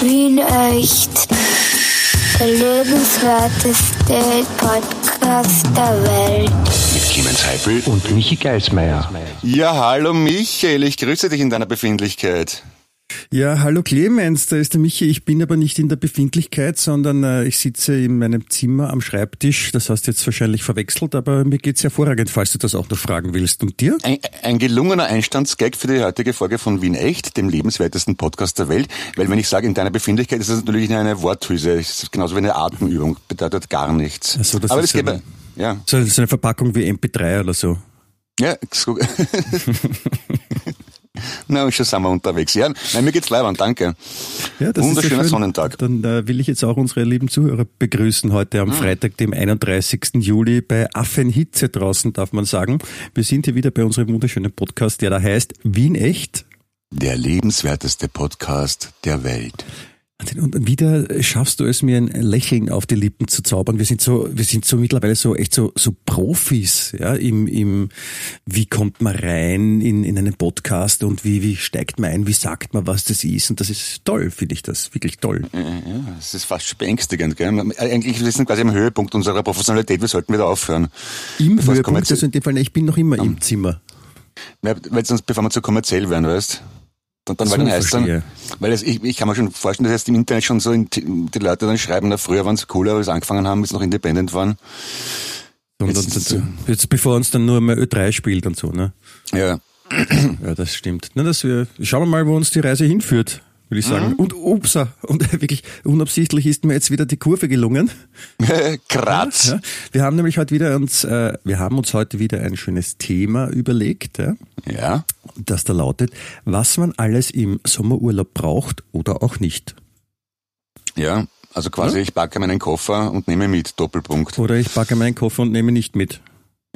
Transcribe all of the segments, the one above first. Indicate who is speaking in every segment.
Speaker 1: Wien echt. Der lebenswerteste Podcast der Welt.
Speaker 2: Mit Clemens Heipel
Speaker 3: und Michi Geismeier.
Speaker 2: Ja, hallo Michael, ich grüße dich in deiner Befindlichkeit.
Speaker 4: Ja, hallo Clemens, da ist der Michi. Ich bin aber nicht in der Befindlichkeit, sondern äh, ich sitze in meinem Zimmer am Schreibtisch. Das hast du jetzt wahrscheinlich verwechselt, aber mir geht's hervorragend, falls du das auch noch fragen willst. Und dir?
Speaker 2: Ein, ein gelungener Einstandsgag für die heutige Folge von Wien Echt, dem lebenswertesten Podcast der Welt. Weil wenn ich sage, in deiner Befindlichkeit, ist das natürlich eine Worthülse. Es ist genauso wie eine Atemübung, bedeutet gar nichts.
Speaker 4: Also das
Speaker 2: aber
Speaker 4: ist
Speaker 2: das
Speaker 4: eine,
Speaker 2: ja.
Speaker 4: So, so eine Verpackung wie MP3 oder so.
Speaker 2: Ja, so. Na, schon sind wir unterwegs. Ja, nein, mir geht's leibend, danke.
Speaker 4: Ja, das
Speaker 2: Wunderschöner
Speaker 4: ist
Speaker 2: Sonnentag.
Speaker 4: Dann äh, will ich jetzt auch unsere lieben Zuhörer begrüßen heute am Freitag, dem 31. Juli bei Affenhitze draußen, darf man sagen. Wir sind hier wieder bei unserem wunderschönen Podcast, der da heißt Wien echt.
Speaker 2: Der lebenswerteste Podcast der Welt.
Speaker 4: Und wieder schaffst du es, mir ein Lächeln auf die Lippen zu zaubern. Wir sind so, wir sind so mittlerweile so echt so, so Profis, ja, im, im, wie kommt man rein in, in einen Podcast und wie, wie steigt man ein, wie sagt man, was das ist. Und das ist toll, finde ich das, wirklich toll.
Speaker 2: Ja, es ist fast schon beängstigend, gell? Eigentlich, wir sind quasi am Höhepunkt unserer Professionalität, wir sollten wieder aufhören.
Speaker 4: Im Höhepunkt, also in dem Fall, ich bin noch immer im Zimmer.
Speaker 2: Weil sonst, bevor wir zu kommerziell werden, weißt und dann, weil
Speaker 4: So,
Speaker 2: dann heißt dann, weil es, ich, ich kann mir schon vorstellen, dass jetzt im Internet schon so, in, die Leute dann schreiben, na, früher waren es cooler, als sie angefangen haben, bis sie noch independent waren.
Speaker 4: Und,
Speaker 2: Jetzt
Speaker 4: und, jetzt bevor uns dann nur mal Ö3 spielt und so, ne?
Speaker 2: Ja.
Speaker 4: Ja, das stimmt. Na, dass wir, schauen wir mal, wo uns die Reise hinführt, würde ich sagen. Und upsa, und wirklich unabsichtlich ist mir jetzt wieder die Kurve gelungen.
Speaker 2: Kratz.
Speaker 4: Ja, wir haben nämlich heute wieder uns, äh, wir haben uns heute wieder ein schönes Thema überlegt, ja,
Speaker 2: Ja.
Speaker 4: das da lautet, was man alles im Sommerurlaub braucht oder auch nicht.
Speaker 2: Ja. Also quasi, ich packe meinen Koffer und nehme mit, Doppelpunkt.
Speaker 4: Oder ich packe meinen Koffer und nehme nicht mit.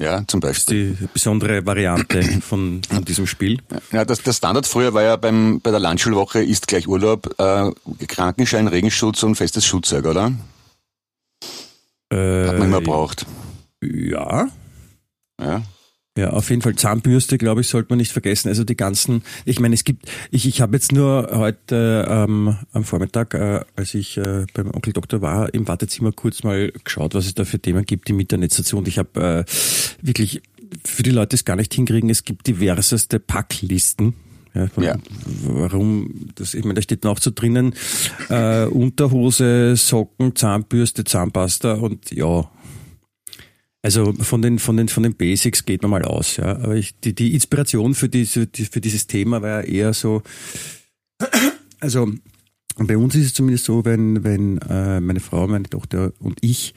Speaker 2: Ja, zum
Speaker 4: Das ist
Speaker 2: Beispiel.
Speaker 4: die besondere Variante von, von diesem Spiel.
Speaker 2: Ja, das, der Standard früher war ja beim, bei der Landschulwoche ist gleich Urlaub, äh, Krankenschein, Regenschutz und festes Schutzzeug, oder? Hat man immer
Speaker 4: Äh,
Speaker 2: braucht.
Speaker 4: Ja,
Speaker 2: Ja.
Speaker 4: Ja, auf jeden Fall Zahnbürste, glaube ich, sollte man nicht vergessen. Also die ganzen, ich meine, es gibt, ich, ich habe jetzt nur heute ähm, am Vormittag, äh, als ich äh, beim Onkel Doktor war, im Wartezimmer kurz mal geschaut, was es da für Themen gibt im Internet dazu. Und ich habe äh, wirklich für die Leute die es gar nicht hinkriegen, es gibt diverseste Packlisten. Ja, von,
Speaker 2: Ja.
Speaker 4: Warum? Das, ich meine, da steht noch so drinnen äh, Unterhose, Socken, Zahnbürste, Zahnpasta und ja, also von den, von den, von den Basics geht man mal aus, ja. Aber ich, die, die Inspiration für diese, die, für dieses Thema war ja eher so, also bei uns ist es zumindest so, wenn, wenn äh, meine Frau, meine Tochter und ich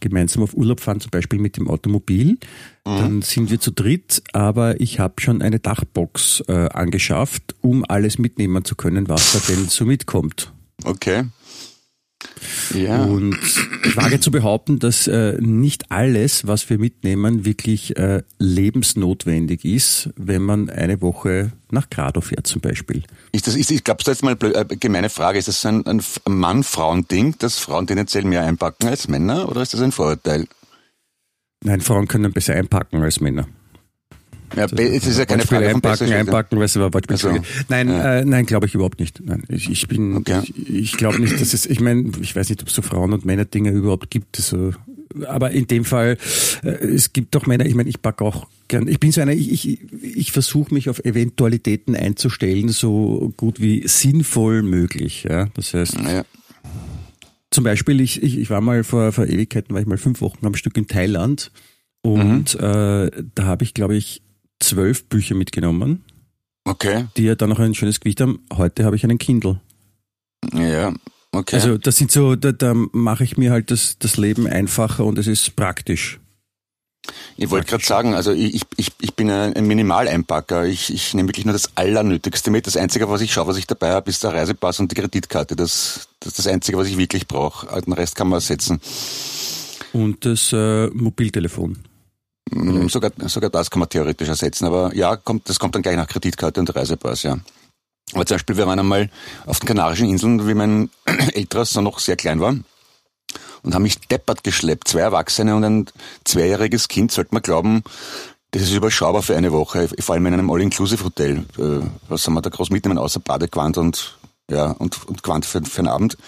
Speaker 4: gemeinsam auf Urlaub fahren, zum Beispiel mit dem Automobil, dann sind wir zu dritt, aber ich habe schon eine Dachbox äh, angeschafft, um alles mitnehmen zu können, was da denn so mitkommt.
Speaker 2: Okay. Ja.
Speaker 4: Und ich wage zu behaupten, dass äh, nicht alles, was wir mitnehmen, wirklich äh, lebensnotwendig ist, wenn man eine Woche nach Grado fährt zum Beispiel.
Speaker 2: Ist das, ist, ich glaube, das ist jetzt mal eine äh, gemeine Frage. Ist das ein, ein Mann-Frauen-Ding, dass Frauen tendenziell mehr einpacken als Männer, oder ist das ein Vorurteil?
Speaker 4: Nein, Frauen können besser einpacken als Männer.
Speaker 2: Ja, es ist ja keine Frage von
Speaker 4: einpacken, einpacken, weißt du, war Wortspiel.
Speaker 2: Also,
Speaker 4: nein,
Speaker 2: ja.
Speaker 4: äh, nein, glaube ich überhaupt nicht. Nein, ich, ich bin,
Speaker 2: Okay.
Speaker 4: ich, ich glaube nicht, dass es, ich meine, ich weiß nicht, ob es so Frauen- und Männer-Dinge überhaupt gibt. So. Aber in dem Fall, äh, es gibt doch Männer, ich meine, ich packe auch gern, ich bin so einer, ich, ich, ich versuche mich auf Eventualitäten einzustellen, so gut wie sinnvoll möglich. Ja? Das heißt,
Speaker 2: Ja.
Speaker 4: zum Beispiel, ich, ich, ich war mal vor, vor Ewigkeiten, war ich mal fünf Wochen am Stück in Thailand und äh, da habe ich, glaube ich, zwölf Bücher mitgenommen,
Speaker 2: Okay.
Speaker 4: die ja dann noch ein schönes Gewicht haben. Heute habe ich einen Kindle.
Speaker 2: Ja. Okay.
Speaker 4: Also das sind so, da, da mache ich mir halt das, das Leben einfacher und es ist praktisch.
Speaker 2: Ich wollte gerade sagen, also ich, ich- ich, bin ein ein Minimaleinpacker. Ich, ich nehme wirklich nur das Allernötigste mit. Das Einzige, was ich schaue, was ich dabei habe, ist der Reisepass und die Kreditkarte. Das, das ist das Einzige, was ich wirklich brauche. Den Rest kann man ersetzen.
Speaker 4: Und das äh, Mobiltelefon.
Speaker 2: Mm, Sogar, sogar das kann man theoretisch ersetzen. Aber ja, kommt, das kommt dann gleich nach Kreditkarte und Reisepass, ja. Aber zum Beispiel, wir waren einmal auf den Kanarischen Inseln, wie mein älterer Sohn noch sehr klein war. Und haben mich deppert geschleppt. Zwei Erwachsene und ein zweijähriges Kind, sollte man glauben, das ist überschaubar für eine Woche, vor allem in einem All-Inclusive-Hotel. Äh, Was soll man da groß mitnehmen, außer Badegewand und ja, und, und Quant für, für den Abend.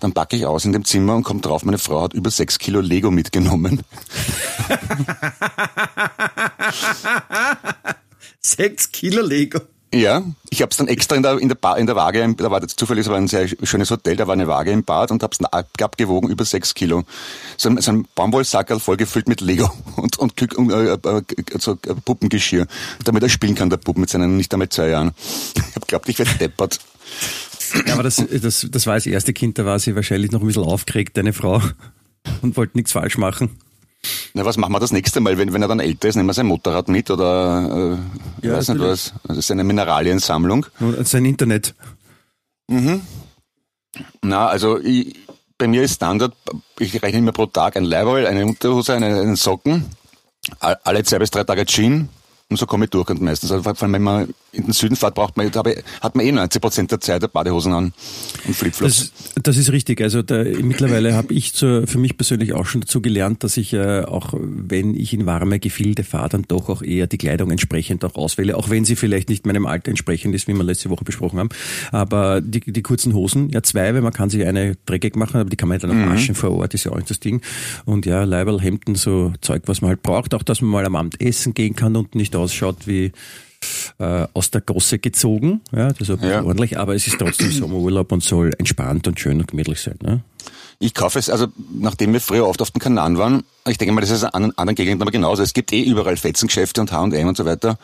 Speaker 2: Dann packe ich aus in dem Zimmer und komme drauf, meine Frau hat über sechs Kilo Lego mitgenommen.
Speaker 4: sechs Kilo Lego?
Speaker 2: Ja, ich habe es dann extra in der, in der, Bar, in der Waage, da war das zufällig, es war ein sehr schönes Hotel, da war eine Waage im Bad und habe es abgewogen über sechs Kilo. So ein, so ein Baumwollsackerl vollgefüllt mit Lego und, und, und äh, äh, so Puppengeschirr, damit er spielen kann, der Puppen mit seinen nicht einmal zwei Jahren. Ich habe geglaubt, ich werde deppert.
Speaker 4: Ja, aber das, das, das war das erste Kind, da war sie wahrscheinlich noch ein bisschen aufgeregt, deine Frau, und wollte nichts falsch machen.
Speaker 2: Na, was machen wir das nächste Mal, wenn, wenn er dann älter ist? Nehmen wir sein Motorrad mit oder äh, ja, weiß nicht was. Seine Mineraliensammlung.
Speaker 4: Und sein Internet.
Speaker 2: Mhm. Na, also ich, bei mir ist Standard, ich rechne immer pro Tag ein Leihwahl, eine Unterhose, einen, einen Socken, alle zwei bis drei Tage Jean, und so komme ich durch und meistens. Also vor allem, wenn man in den Süden fährt, braucht man, hat man eh 90 Prozent der Zeit Badehosen an und Flipflops.
Speaker 4: Das, das ist richtig. Also da, mittlerweile habe ich zu, für mich persönlich auch schon dazu gelernt, dass ich äh, auch, wenn ich in warme Gefilde fahre, dann doch auch eher die Kleidung entsprechend auch auswähle, auch wenn sie vielleicht nicht meinem Alter entsprechend ist, wie wir letzte Woche besprochen haben. Aber die, die kurzen Hosen, ja zwei, weil man kann sich eine dreckig machen, aber die kann man dann auch mhm. waschen vor Ort, ist ja auch nicht das Ding. Und ja, Leiberl, Hemden, so Zeug, was man halt braucht, auch dass man mal am Abend essen gehen kann und nicht ausschaut wie äh, aus der Gosse gezogen. Ja, das ist ja. ordentlich, aber es ist trotzdem Sommerurlaub und soll entspannt und schön und gemütlich sein. Ne?
Speaker 2: Ich kaufe es, also nachdem wir früher oft auf den Kanaren waren, ich denke mal, das ist in anderen Gegenden aber genauso. Es gibt eh überall Fetzengeschäfte und H&M und so weiter.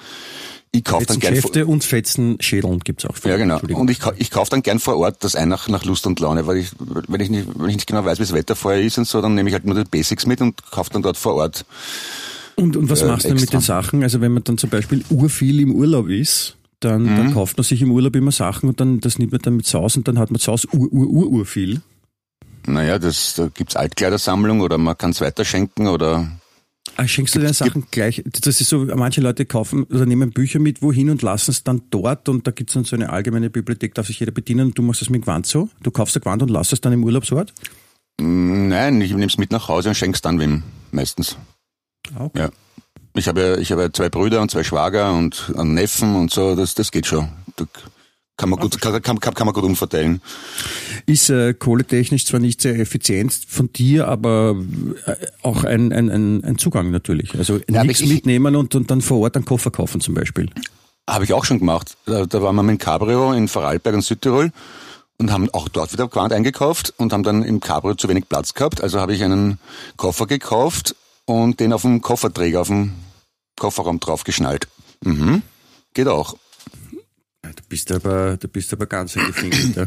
Speaker 4: Ich kaufe dann gern Geschäfte und Fetzenschädeln gibt's auch.
Speaker 2: Ja, genau. Und ich, ich kaufe dann gern vor Ort das ein nach, nach Lust und Laune, weil ich, wenn ich nicht, wenn ich nicht genau weiß, wie das Wetter vorher ist und so, dann nehme ich halt nur die Basics mit und kaufe dann dort vor Ort
Speaker 4: und, und was äh, machst du mit den Sachen? Also wenn man dann zum Beispiel urviel im Urlaub ist, dann, mhm. dann kauft man sich im Urlaub immer Sachen und dann das nimmt man dann mit zu Hause und dann hat man zu Hause ur, ur, ur, ur viel.
Speaker 2: Naja, das, da gibt's Altkleidersammlung oder man kann es weiterschenken oder
Speaker 4: Ah, schenkst du deine Sachen gleich? Das ist so, manche Leute kaufen oder nehmen Bücher mit wohin und lassen es dann dort und da gibt's dann so eine allgemeine Bibliothek, darf sich jeder bedienen und du machst das mit Gewand so? Du kaufst ein Gewand und lass es dann im Urlaubsort?
Speaker 2: Nein, ich nehme es mit nach Hause und schenk's dann wem, meistens.
Speaker 4: Ah, okay. Ja.
Speaker 2: Ich habe, ich habe zwei Brüder und zwei Schwager und einen Neffen und so, das, das geht schon. Da kann man gut, kann, kann, kann man gut umverteilen.
Speaker 4: Ist äh, kohletechnisch zwar nicht sehr effizient von dir, aber äh, auch ein, ein, ein, ein Zugang natürlich. Also ja, nichts mitnehmen und, und dann vor Ort einen Koffer kaufen zum Beispiel.
Speaker 2: Habe ich auch schon gemacht. Da, da waren wir mit dem Cabrio in Vorarlberg und Südtirol und haben auch dort wieder Quant eingekauft und haben dann im Cabrio zu wenig Platz gehabt. Also habe ich einen Koffer gekauft und den auf dem Kofferträger, auf dem Kofferraum draufgeschnallt. Mhm. Geht auch.
Speaker 4: Du bist aber, du bist aber ganz gefinkelt, ja.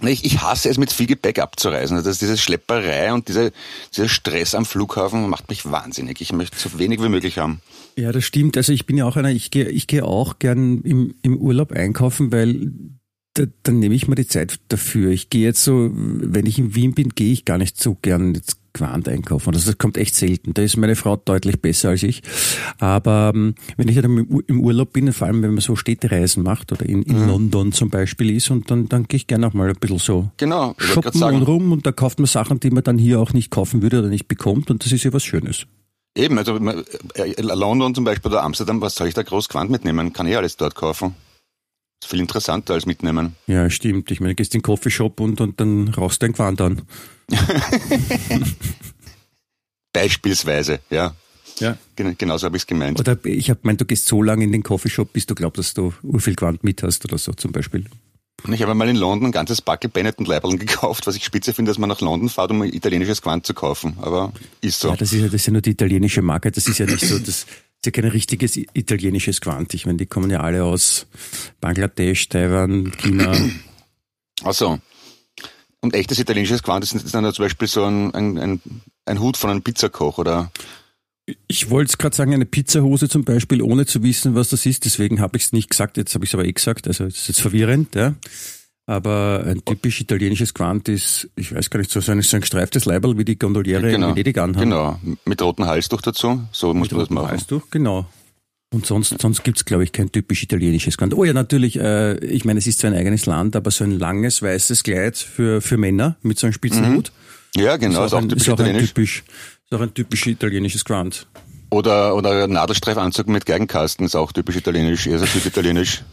Speaker 2: Ich, ich hasse es, mit viel Gepäck abzureisen. Also diese Schlepperei und diese, dieser Stress am Flughafen macht mich wahnsinnig. Ich möchte so wenig wie möglich haben.
Speaker 4: Ja, das stimmt. Also ich bin ja auch einer, ich gehe, ich gehe auch gern im, im Urlaub einkaufen, weil dann nehme ich mir die Zeit dafür. Ich gehe jetzt so, wenn ich in Wien bin, gehe ich gar nicht so gern jetzt Quant einkaufen. Also das kommt echt selten. Da ist meine Frau deutlich besser als ich. Aber ähm, wenn ich dann im Urlaub bin, vor allem wenn man so Städtereisen macht oder in, in mhm. London zum Beispiel ist, und dann, dann gehe ich gerne auch mal ein bisschen so
Speaker 2: genau,
Speaker 4: shoppen und rum und da kauft man Sachen, die man dann hier auch nicht kaufen würde oder nicht bekommt und das ist ja was Schönes.
Speaker 2: Eben, also äh, London zum Beispiel oder Amsterdam, was soll ich da groß Quant mitnehmen? Kann ich alles dort kaufen. Viel interessanter als mitnehmen.
Speaker 4: Ja, stimmt. Ich meine, du gehst in den Coffeeshop und, und dann rauchst du ein Quant an.
Speaker 2: Beispielsweise, ja.
Speaker 4: Ja.
Speaker 2: Gen genauso habe ich es gemeint.
Speaker 4: Oder ich habe gemeint, du gehst so lange in den Coffeeshop, bis du glaubst, dass du viel Quant mit hast oder so zum Beispiel.
Speaker 2: Ich habe mal in London ein ganzes Backel Benetton Leiberln gekauft, was ich spitze finde, dass man nach London fährt, um ein italienisches Quant zu kaufen. Aber ist so.
Speaker 4: Ja, das ist ja, das ist ja nur die italienische Marke. Das ist ja nicht so, das ist ja kein richtiges italienisches Quant. Ich meine, die kommen ja alle aus Bangladesch, Taiwan, China.
Speaker 2: Ach so. Und echtes italienisches Quant ist dann zum Beispiel so ein, ein, ein, Hut von einem Pizzakoch oder
Speaker 4: ich wollte es gerade sagen, eine Pizzahose zum Beispiel, ohne zu wissen, was das ist. Deswegen habe ich es nicht gesagt. Jetzt habe ich es aber eh gesagt. Also das ist jetzt verwirrend. Ja. Aber ein typisch italienisches Quant ist, ich weiß gar nicht, so ein, so ein gestreiftes Leiberl, wie die Gondoliere
Speaker 2: genau,
Speaker 4: in Venedig anhaben.
Speaker 2: Genau, mit rotem Halstuch dazu. So muss man das machen.
Speaker 4: Halstuch, genau. Und sonst, sonst gibt's glaube ich, kein typisch italienisches Gewand. Oh ja, natürlich, äh, ich meine, es ist zwar ein eigenes Land, aber so ein langes weißes Kleid für, für Männer mit so einem spitzen Hut.
Speaker 2: Mhm. Ja, genau, ist auch, ein, typisch, ist auch
Speaker 4: ein typisch Ist auch ein typisch italienisches Gewand.
Speaker 2: Oder, oder Nadelstreifanzug mit Geigenkasten ist auch typisch italienisch, eher so süditalienisch.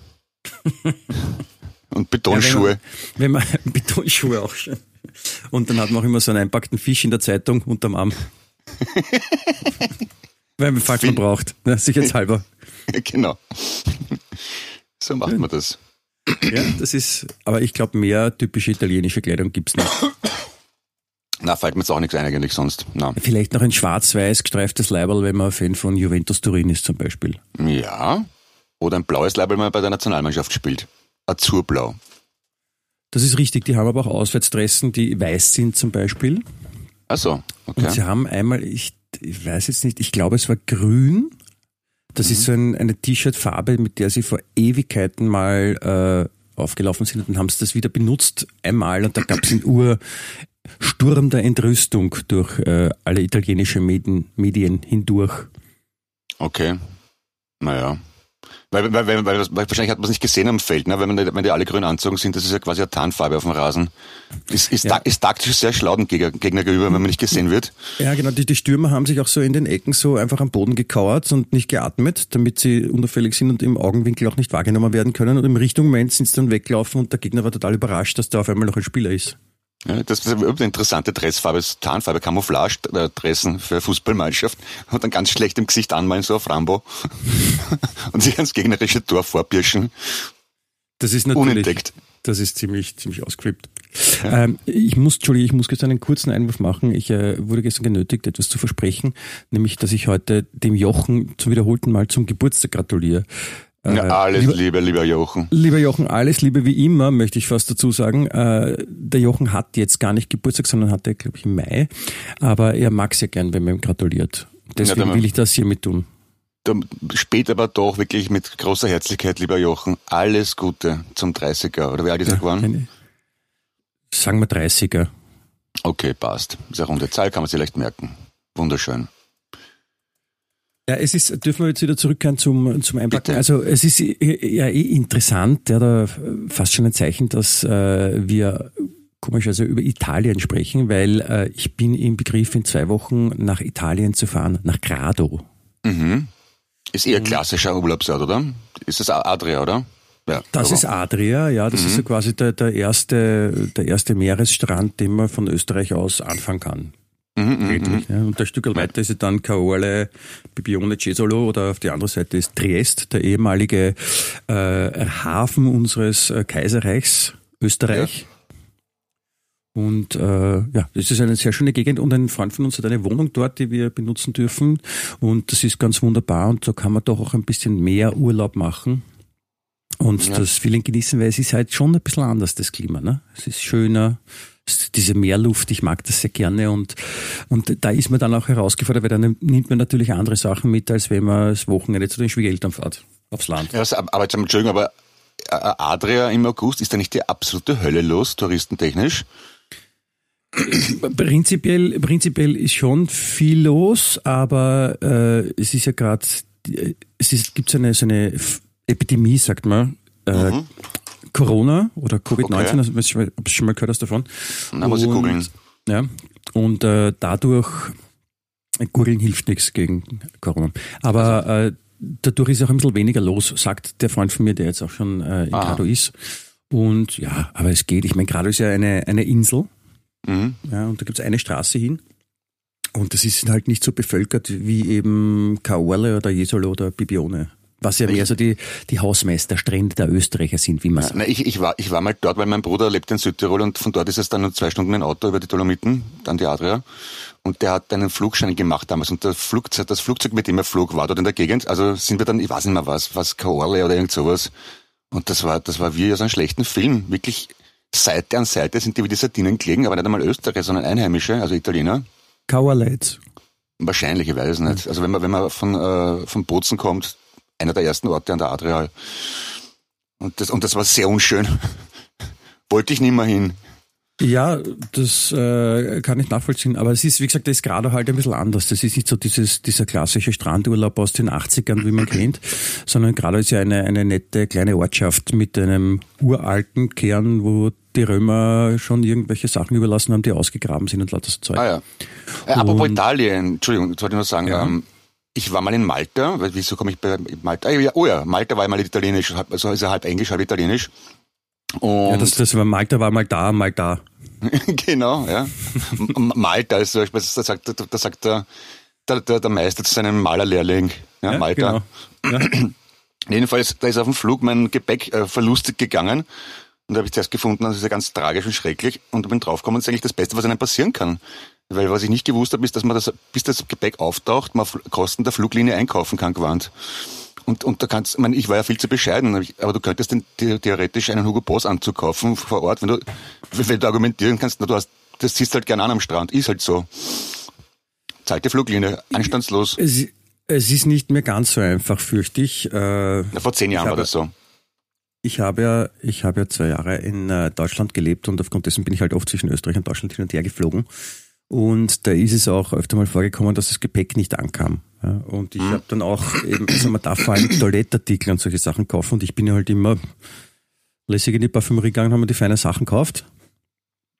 Speaker 2: Und Betonschuhe.
Speaker 4: Ja, wenn man, wenn man Betonschuhe auch schon. Und dann hat man auch immer so einen einpackten Fisch in der Zeitung unterm Arm. Weil man falls man braucht, ne, sicherheitshalber.
Speaker 2: genau. So macht man das.
Speaker 4: Ja, das ist, aber ich glaube, mehr typische italienische Kleidung gibt's nicht.
Speaker 2: Na, fällt mir jetzt auch nichts ein eigentlich sonst. Na.
Speaker 4: Vielleicht noch ein schwarz-weiß gestreiftes Leiberl, wenn man Fan von Juventus Turin ist zum Beispiel.
Speaker 2: Ja. Oder ein blaues Leiberl, wenn man bei der Nationalmannschaft spielt. Azurblau.
Speaker 4: Das ist richtig, die haben aber auch Auswärtsdressen, die weiß sind zum Beispiel.
Speaker 2: Ach so, okay.
Speaker 4: Und sie haben einmal, ich, ich weiß jetzt nicht, ich glaube es war grün. Das mhm. ist so ein, eine T-Shirt-Farbe, mit der sie vor Ewigkeiten mal äh, aufgelaufen sind und dann haben sie das wieder benutzt einmal und da gab es einen Ursturm der Entrüstung durch äh, alle italienische Medien, Medien hindurch.
Speaker 2: Okay. Naja. Weil, weil, weil, weil, wahrscheinlich hat man es nicht gesehen am Feld, ne? wenn, man, wenn die alle grün anzogen sind, das ist ja quasi eine Tarnfarbe auf dem Rasen. Ist, ist, ja. ist taktisch sehr schlau den Gegner, gegenüber, wenn man nicht gesehen wird.
Speaker 4: Ja, genau. Die, die Stürmer haben sich auch so in den Ecken so einfach am Boden gekauert und nicht geatmet, damit sie unauffällig sind und im Augenwinkel auch nicht wahrgenommen werden können. Und im Richtung Moment sind sie dann weggelaufen und der Gegner war total überrascht, dass da auf einmal noch ein Spieler ist.
Speaker 2: Ja, das ist eine interessante Dressfarbe, Tarnfarbe, Camouflage-Dressen für Fußballmannschaft und dann ganz schlecht im Gesicht anmalen, so auf Rambo und sich ans gegnerische Tor vorbirschen.
Speaker 4: Das ist natürlich,
Speaker 2: unentdeckt.
Speaker 4: Das ist ziemlich, ziemlich ausgecript. Ja. Ähm, ich muss, Entschuldigung, ich muss jetzt einen kurzen Einwurf machen. Ich äh, wurde gestern genötigt, etwas zu versprechen, nämlich, dass ich heute dem Jochen zum wiederholten Mal zum Geburtstag gratuliere.
Speaker 2: Ja, äh, alles lieber, Liebe, lieber Jochen.
Speaker 4: Lieber Jochen, alles Liebe wie immer, möchte ich fast dazu sagen. Äh, der Jochen hat jetzt gar nicht Geburtstag, sondern hatte, glaube ich, im Mai. Aber er mag sehr gern, wenn man ihm gratuliert. Deswegen ja, will ich das hiermit tun.
Speaker 2: Spät aber doch wirklich mit großer Herzlichkeit, lieber Jochen, alles Gute zum 30er. Oder wie alt ist er geworden?
Speaker 4: Sagen wir 30er.
Speaker 2: Okay, passt. Ist eine runde Zahl, kann man sich leicht merken. Wunderschön.
Speaker 4: Ja, es ist, dürfen wir jetzt wieder zurückkehren zum, zum Einpacken. Bitte. Also es ist ja eh interessant, ja, da fast schon ein Zeichen, dass äh, wir komischerweise über Italien sprechen, weil äh, ich bin im Begriff, in zwei Wochen nach Italien zu fahren, nach Grado.
Speaker 2: Mhm. Ist eher klassischer Urlaubsort, oder? Ist das Adria, oder?
Speaker 4: Ja, das aber. ist Adria, ja, das mhm. ist ja quasi der, der, erste, der erste Meeresstrand, den man von Österreich aus anfangen kann. Mhm, mhm, mhm, ja. Und ein Stück weiter ist dann Caorle, Bibione, Cesolo oder auf die andere Seite ist Triest, der ehemalige äh, Hafen unseres äh, Kaiserreichs Österreich. Ja. Und äh, ja, das ist eine sehr schöne Gegend und ein Freund von uns hat eine Wohnung dort, die wir benutzen dürfen. Und das ist ganz wunderbar und da kann man doch auch ein bisschen mehr Urlaub machen und ja. das Feeling genießen, weil es ist halt schon ein bisschen anders, das Klima. Ne? Es ist schöner, diese Meerluft, ich mag das sehr gerne und, und da ist man dann auch herausgefordert, weil dann nimmt man natürlich andere Sachen mit, als wenn man das Wochenende zu den Schwiegereltern fährt, aufs Land.
Speaker 2: Ja, aber jetzt, Entschuldigung, aber äh, Adria im August, ist da nicht die absolute Hölle los, touristentechnisch?
Speaker 4: Prinzipiell, prinzipiell ist schon viel los, aber äh, es ist ja gerade, es ist, gibt so eine, so eine Epidemie, sagt man, äh, mhm. Corona oder Covid-19, okay. also, ich habe schon mal gehört hast davon.
Speaker 2: Na, muss ich googeln.
Speaker 4: Ja, und äh, dadurch, googeln hilft nichts gegen Corona. Aber äh, dadurch ist auch ein bisschen weniger los, sagt der Freund von mir, der jetzt auch schon äh, in Aha. Grado ist. Und ja, aber es geht. Ich meine, Grado ist ja eine, eine Insel. Mhm. Ja, und da gibt es eine Straße hin. Und das ist halt nicht so bevölkert wie eben Caorle oder Jesolo oder Bibione. Was ja mehr so die, die Hausmeisterstrände der Österreicher sind, wie man sagt.
Speaker 2: Ich, ich, war, ich war mal dort, weil mein Bruder lebt in Südtirol und von dort ist es dann nur zwei Stunden mit dem Auto über die Dolomiten, dann die Adria. Und der hat einen Flugschein gemacht damals. Und das Flugzeug, das Flugzeug, mit dem er flog, war dort in der Gegend. Also sind wir dann, ich weiß nicht mehr was, was Kaorle oder irgend sowas. Und das war, das war wie aus einem schlechten Film. Wirklich Seite an Seite sind die wie die Sardinen gelegen, aber nicht einmal Österreicher, sondern Einheimische, also Italiener.
Speaker 4: Kauerleitz.
Speaker 2: Wahrscheinlich, ich weiß es nicht. Also wenn man, wenn man von, äh, von Bozen kommt, einer der ersten Orte an der Adria. Und das, und das war sehr unschön. Wollte ich nicht mehr hin.
Speaker 4: Ja, das äh, kann ich nachvollziehen. Aber es ist, wie gesagt, das ist gerade halt ein bisschen anders. Das ist nicht so dieses, dieser klassische Strandurlaub aus den 80ern, wie man kennt, sondern gerade ist ja eine, eine nette kleine Ortschaft mit einem uralten Kern, wo die Römer schon irgendwelche Sachen überlassen haben, die ausgegraben sind und lauter so Zeug.
Speaker 2: Ah ja. Äh, apropos Italien, Entschuldigung, das wollte ich nur sagen. Ja. Ähm, ich war mal in Malta, weil wieso komme ich bei Malta? Ah, ja, oh ja, Malta war mal italienisch, also ist er halb englisch, halb italienisch. Und
Speaker 4: Ja, das, das war Malta war mal da, mal da.
Speaker 2: genau, ja. Malta ist zum Beispiel, da sagt, der- da sagt der, der, der, der Meister zu seinem Malerlehrling, ja, Malta.
Speaker 4: Genau. Ja.
Speaker 2: Jedenfalls, da ist auf dem Flug mein Gepäck äh, verlustig gegangen. Und da habe ich zuerst gefunden, das ist ja ganz tragisch und schrecklich. Und da bin draufgekommen, das ist eigentlich das Beste, was einem passieren kann. Weil was ich nicht gewusst habe, ist, dass man das, bis das Gepäck auftaucht, man auf Kosten der Fluglinie einkaufen kann, gewarnt. Und, und da kannst, ich, meine, ich war ja viel zu bescheiden, aber du könntest den, the- theoretisch einen Hugo Boss Anzug kaufen vor Ort, wenn du, wenn du argumentieren kannst, na, du hast, das ziehst halt gerne an am Strand, ist halt so. Zahlt die Fluglinie, anstandslos.
Speaker 4: Es, es ist nicht mehr ganz so einfach, fürchte ich. Äh,
Speaker 2: Na, vor zehn Jahren
Speaker 4: Ich
Speaker 2: war
Speaker 4: habe-
Speaker 2: das so.
Speaker 4: Ich habe ja, ich habe ja zwei Jahre in äh, Deutschland gelebt und aufgrund dessen bin ich halt oft zwischen Österreich und Deutschland hin und her geflogen. Und da ist es auch öfter mal vorgekommen, dass das Gepäck nicht ankam. Ja, und ich habe dann auch eben, also man darf vor allem Toilettartikel und solche Sachen kaufen und ich bin ja halt immer lässig in die Parfümerie gegangen, haben mir die feinen Sachen gekauft.